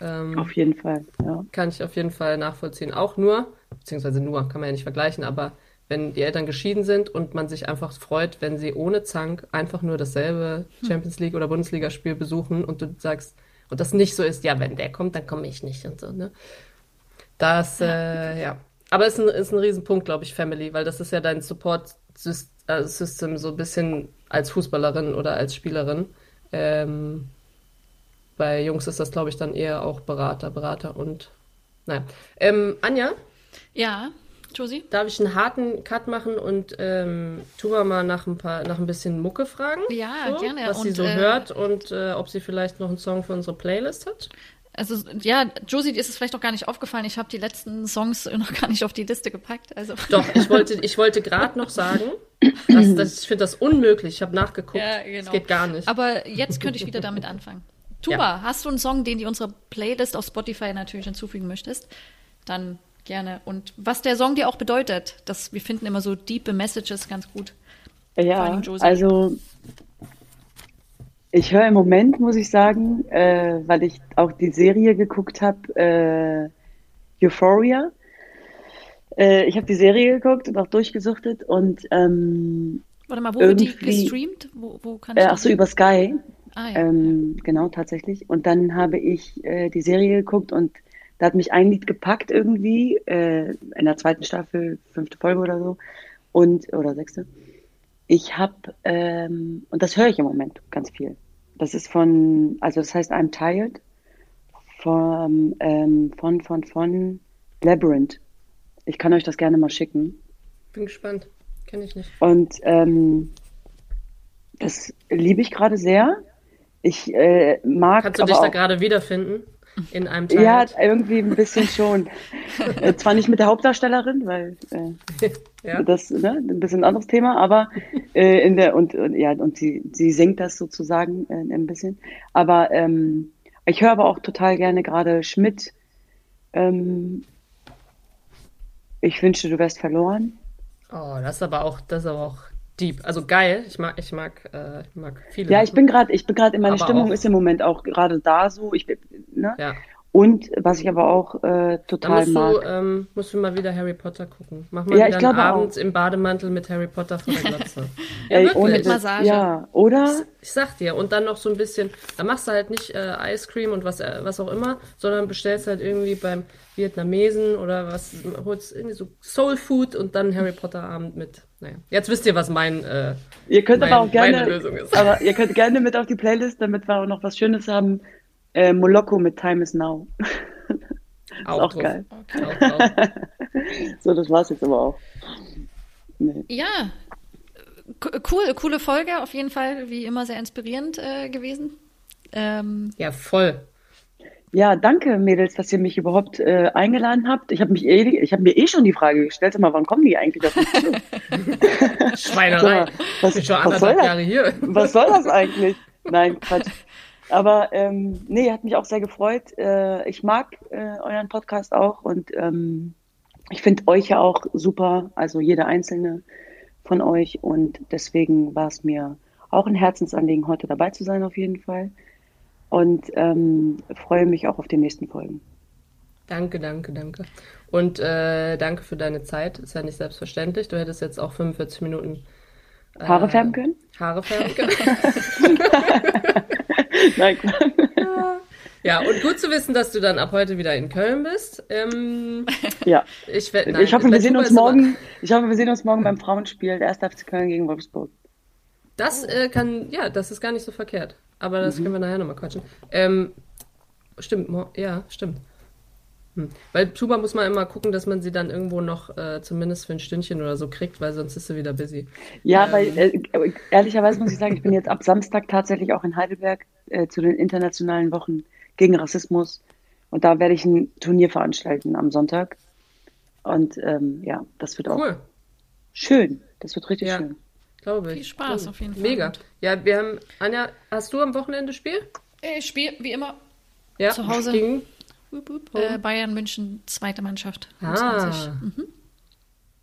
Ähm, auf jeden Fall, ja. Kann ich auf jeden Fall nachvollziehen. Auch nur, beziehungsweise nur, kann man ja nicht vergleichen, aber wenn die Eltern geschieden sind und man sich einfach freut, wenn sie ohne Zank einfach nur dasselbe hm. Champions League oder Bundesligaspiel besuchen und du sagst, und das nicht so ist, ja, wenn der kommt, dann komme ich nicht und so, ne? Das, äh, ja. Aber es ist ein, ist ein Riesenpunkt, glaube ich, Family, weil das ist ja dein Support-System äh, so ein bisschen als Fußballerin oder als Spielerin. Ähm, bei Jungs ist das, glaube ich, dann eher auch Berater, Berater und naja. Ähm, Anja? Ja, Josie? Darf ich einen harten Cut machen und ähm, Tuba mal nach ein, paar, nach ein bisschen Mucke fragen? Ja, so, gerne. Was und, sie so äh, hört und äh, ob sie vielleicht noch einen Song für unsere Playlist hat? Also ja, Josie, dir ist es vielleicht auch gar nicht aufgefallen. Ich habe die letzten Songs noch gar nicht auf die Liste gepackt. Also. Doch, ich wollte, ich wollte gerade noch sagen, dass, dass ich finde das unmöglich. Ich habe nachgeguckt. Ja, genau. Es geht gar nicht. Aber jetzt könnte ich wieder damit anfangen. Tuba, ja. hast du einen Song, den du unserer Playlist auf Spotify natürlich hinzufügen möchtest? Dann gerne. Und was der Song dir auch bedeutet, dass wir finden immer so diepe Messages ganz gut. Ja, also ich höre im Moment, muss ich sagen, äh, weil ich auch die Serie geguckt habe, äh, Euphoria. Äh, ich habe die Serie geguckt und auch durchgesuchtet und ähm, Warte mal, wo wird die gestreamt? Wo, wo kann ich äh, ach so, über Sky. Ah, ja. ähm, genau, tatsächlich. Und dann habe ich äh, die Serie geguckt und da hat mich ein Lied gepackt irgendwie, äh, in der zweiten Staffel, fünfte Folge oder so, und, oder sechste. Ich habe, ähm, und das höre ich im Moment ganz viel. Das ist von, also das heißt I'm Tired von, ähm, von, von, von Labyrinth. Ich kann euch das gerne mal schicken. Bin gespannt. Kenne ich nicht. Und ähm, das liebe ich gerade sehr. Ich äh, mag. Kannst du dich da gerade wiederfinden? In einem Teil? Ja, irgendwie ein bisschen schon. äh, zwar nicht mit der Hauptdarstellerin, weil äh, ja. das ne, ein bisschen ein anderes Thema, aber äh, in der und, und ja und sie sie singt das sozusagen äh, ein bisschen. Aber ähm, ich höre aber auch total gerne gerade Schmidt. Ähm, ich wünschte, du wärst verloren. Oh, das ist aber auch das ist aber auch deep. Also geil. Ich mag, ich mag, äh, ich mag viele. Ja, ich bin gerade, ich bin gerade in meiner Stimmung auch, ist im Moment auch gerade da so. Ich bin, ne? Ja. Und was ich aber auch äh, total musst mag. Du, ähm, musst du mal wieder Harry Potter gucken. Mach mal ja, wieder einen Abend auch. im Bademantel mit Harry Potter vor der Glotze. ja, Ey, ohne mit Massage. Ja, oder? Ich, ich, sag dir. Und dann noch so ein bisschen, da machst du halt nicht äh, Ice Cream und was, äh, was auch immer, sondern bestellst halt irgendwie beim Vietnamesen oder was, holst irgendwie so Soul Food und dann Harry Potter Abend mit. Naja, jetzt wisst ihr, was mein, äh, ihr könnt mein, aber auch gerne, meine Lösung ist. Aber ihr könnt gerne mit auf die Playlist, damit wir auch noch was Schönes haben äh, Moloko mit Time is Now. ist auch, auch geil. Okay. so, das war's jetzt aber auch. Nee. Ja, cool, coole Folge, auf jeden Fall, wie immer sehr inspirierend äh, gewesen. Ähm, ja, voll. Ja, danke, Mädels, dass ihr mich überhaupt äh, eingeladen habt. Ich habe mich eh, ich habe mir eh schon die Frage gestellt, mal, wann kommen die eigentlich auf mich zu? Schweinerei. was, ich bin schon anderthalb Jahre hier. Was soll das eigentlich? Nein, Quatsch. Aber ähm, nee, hat mich auch sehr gefreut. Äh, ich mag äh, euren Podcast auch und ähm, ich finde euch ja auch super, also jeder einzelne von euch. Und deswegen war es mir auch ein Herzensanliegen, heute dabei zu sein, auf jeden Fall. Und ähm, freue mich auch auf die nächsten Folgen. Danke, danke, danke. Und äh, danke für deine Zeit. Ist ja nicht selbstverständlich. Du hättest jetzt auch 45 Minuten Haare färben können? Haare färben können. Nein. Ja, und gut zu wissen, dass du dann ab heute wieder in Köln bist. Ähm, ja. Ich, nein, ich hoffe, wir sehen uns morgen. Ich hoffe, wir sehen uns morgen beim Frauenspiel der 1. FC Köln gegen Wolfsburg. Das äh, kann, ja, das ist gar nicht so verkehrt. Aber das mhm. können wir nachher nochmal quatschen. Ähm, stimmt, ja, stimmt. Hm. Weil Tuba muss man immer gucken, dass man sie dann irgendwo noch äh, zumindest für ein Stündchen oder so kriegt, weil sonst ist sie wieder busy. Ja, ähm. weil äh, ehrlicherweise muss ich sagen, ich bin jetzt ab Samstag tatsächlich auch in Heidelberg äh, zu den internationalen Wochen gegen Rassismus. Und da werde ich ein Turnier veranstalten am Sonntag. Und ähm, ja, das wird auch Cool. schön. Das wird richtig Ja. schön. Glaube ich. Viel Spaß Cool. auf jeden Fall. Mega. Ja, wir haben, Anja, hast du am Wochenende Spiel? Ich spiele wie immer Ja. Zu Hause. Gegen, äh, Bayern München, zweite Mannschaft. Ah. 20.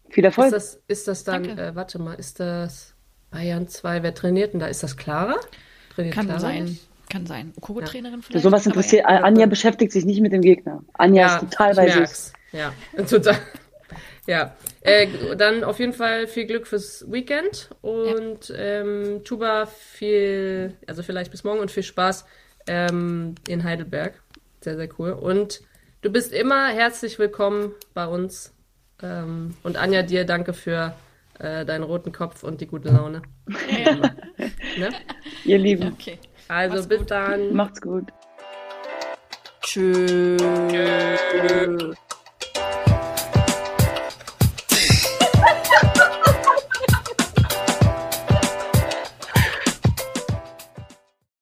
Viel Erfolg. ist das, ist das dann, äh, warte mal, ist das Bayern 2, wer trainiert denn da? Ist das Clara? Trainiert Kann Clara sein. nicht? Kann sein. Kuro-Trainerin Für vielleicht. sowas aber interessiert. ja. Anja beschäftigt sich nicht mit dem Gegner. Anja ist total bei sich. Ja, total. Ja, äh, dann auf jeden Fall viel Glück fürs Weekend und ähm, Tuba viel, also vielleicht bis morgen und viel Spaß ähm, in Heidelberg. Sehr, sehr cool. Und du bist immer herzlich willkommen bei uns. Ähm, und Anja, dir danke für äh, deinen roten Kopf und die gute Laune. ne? Ihr Lieben, Okay. Also Mach's bis gut. dann. macht's gut. Tschüss.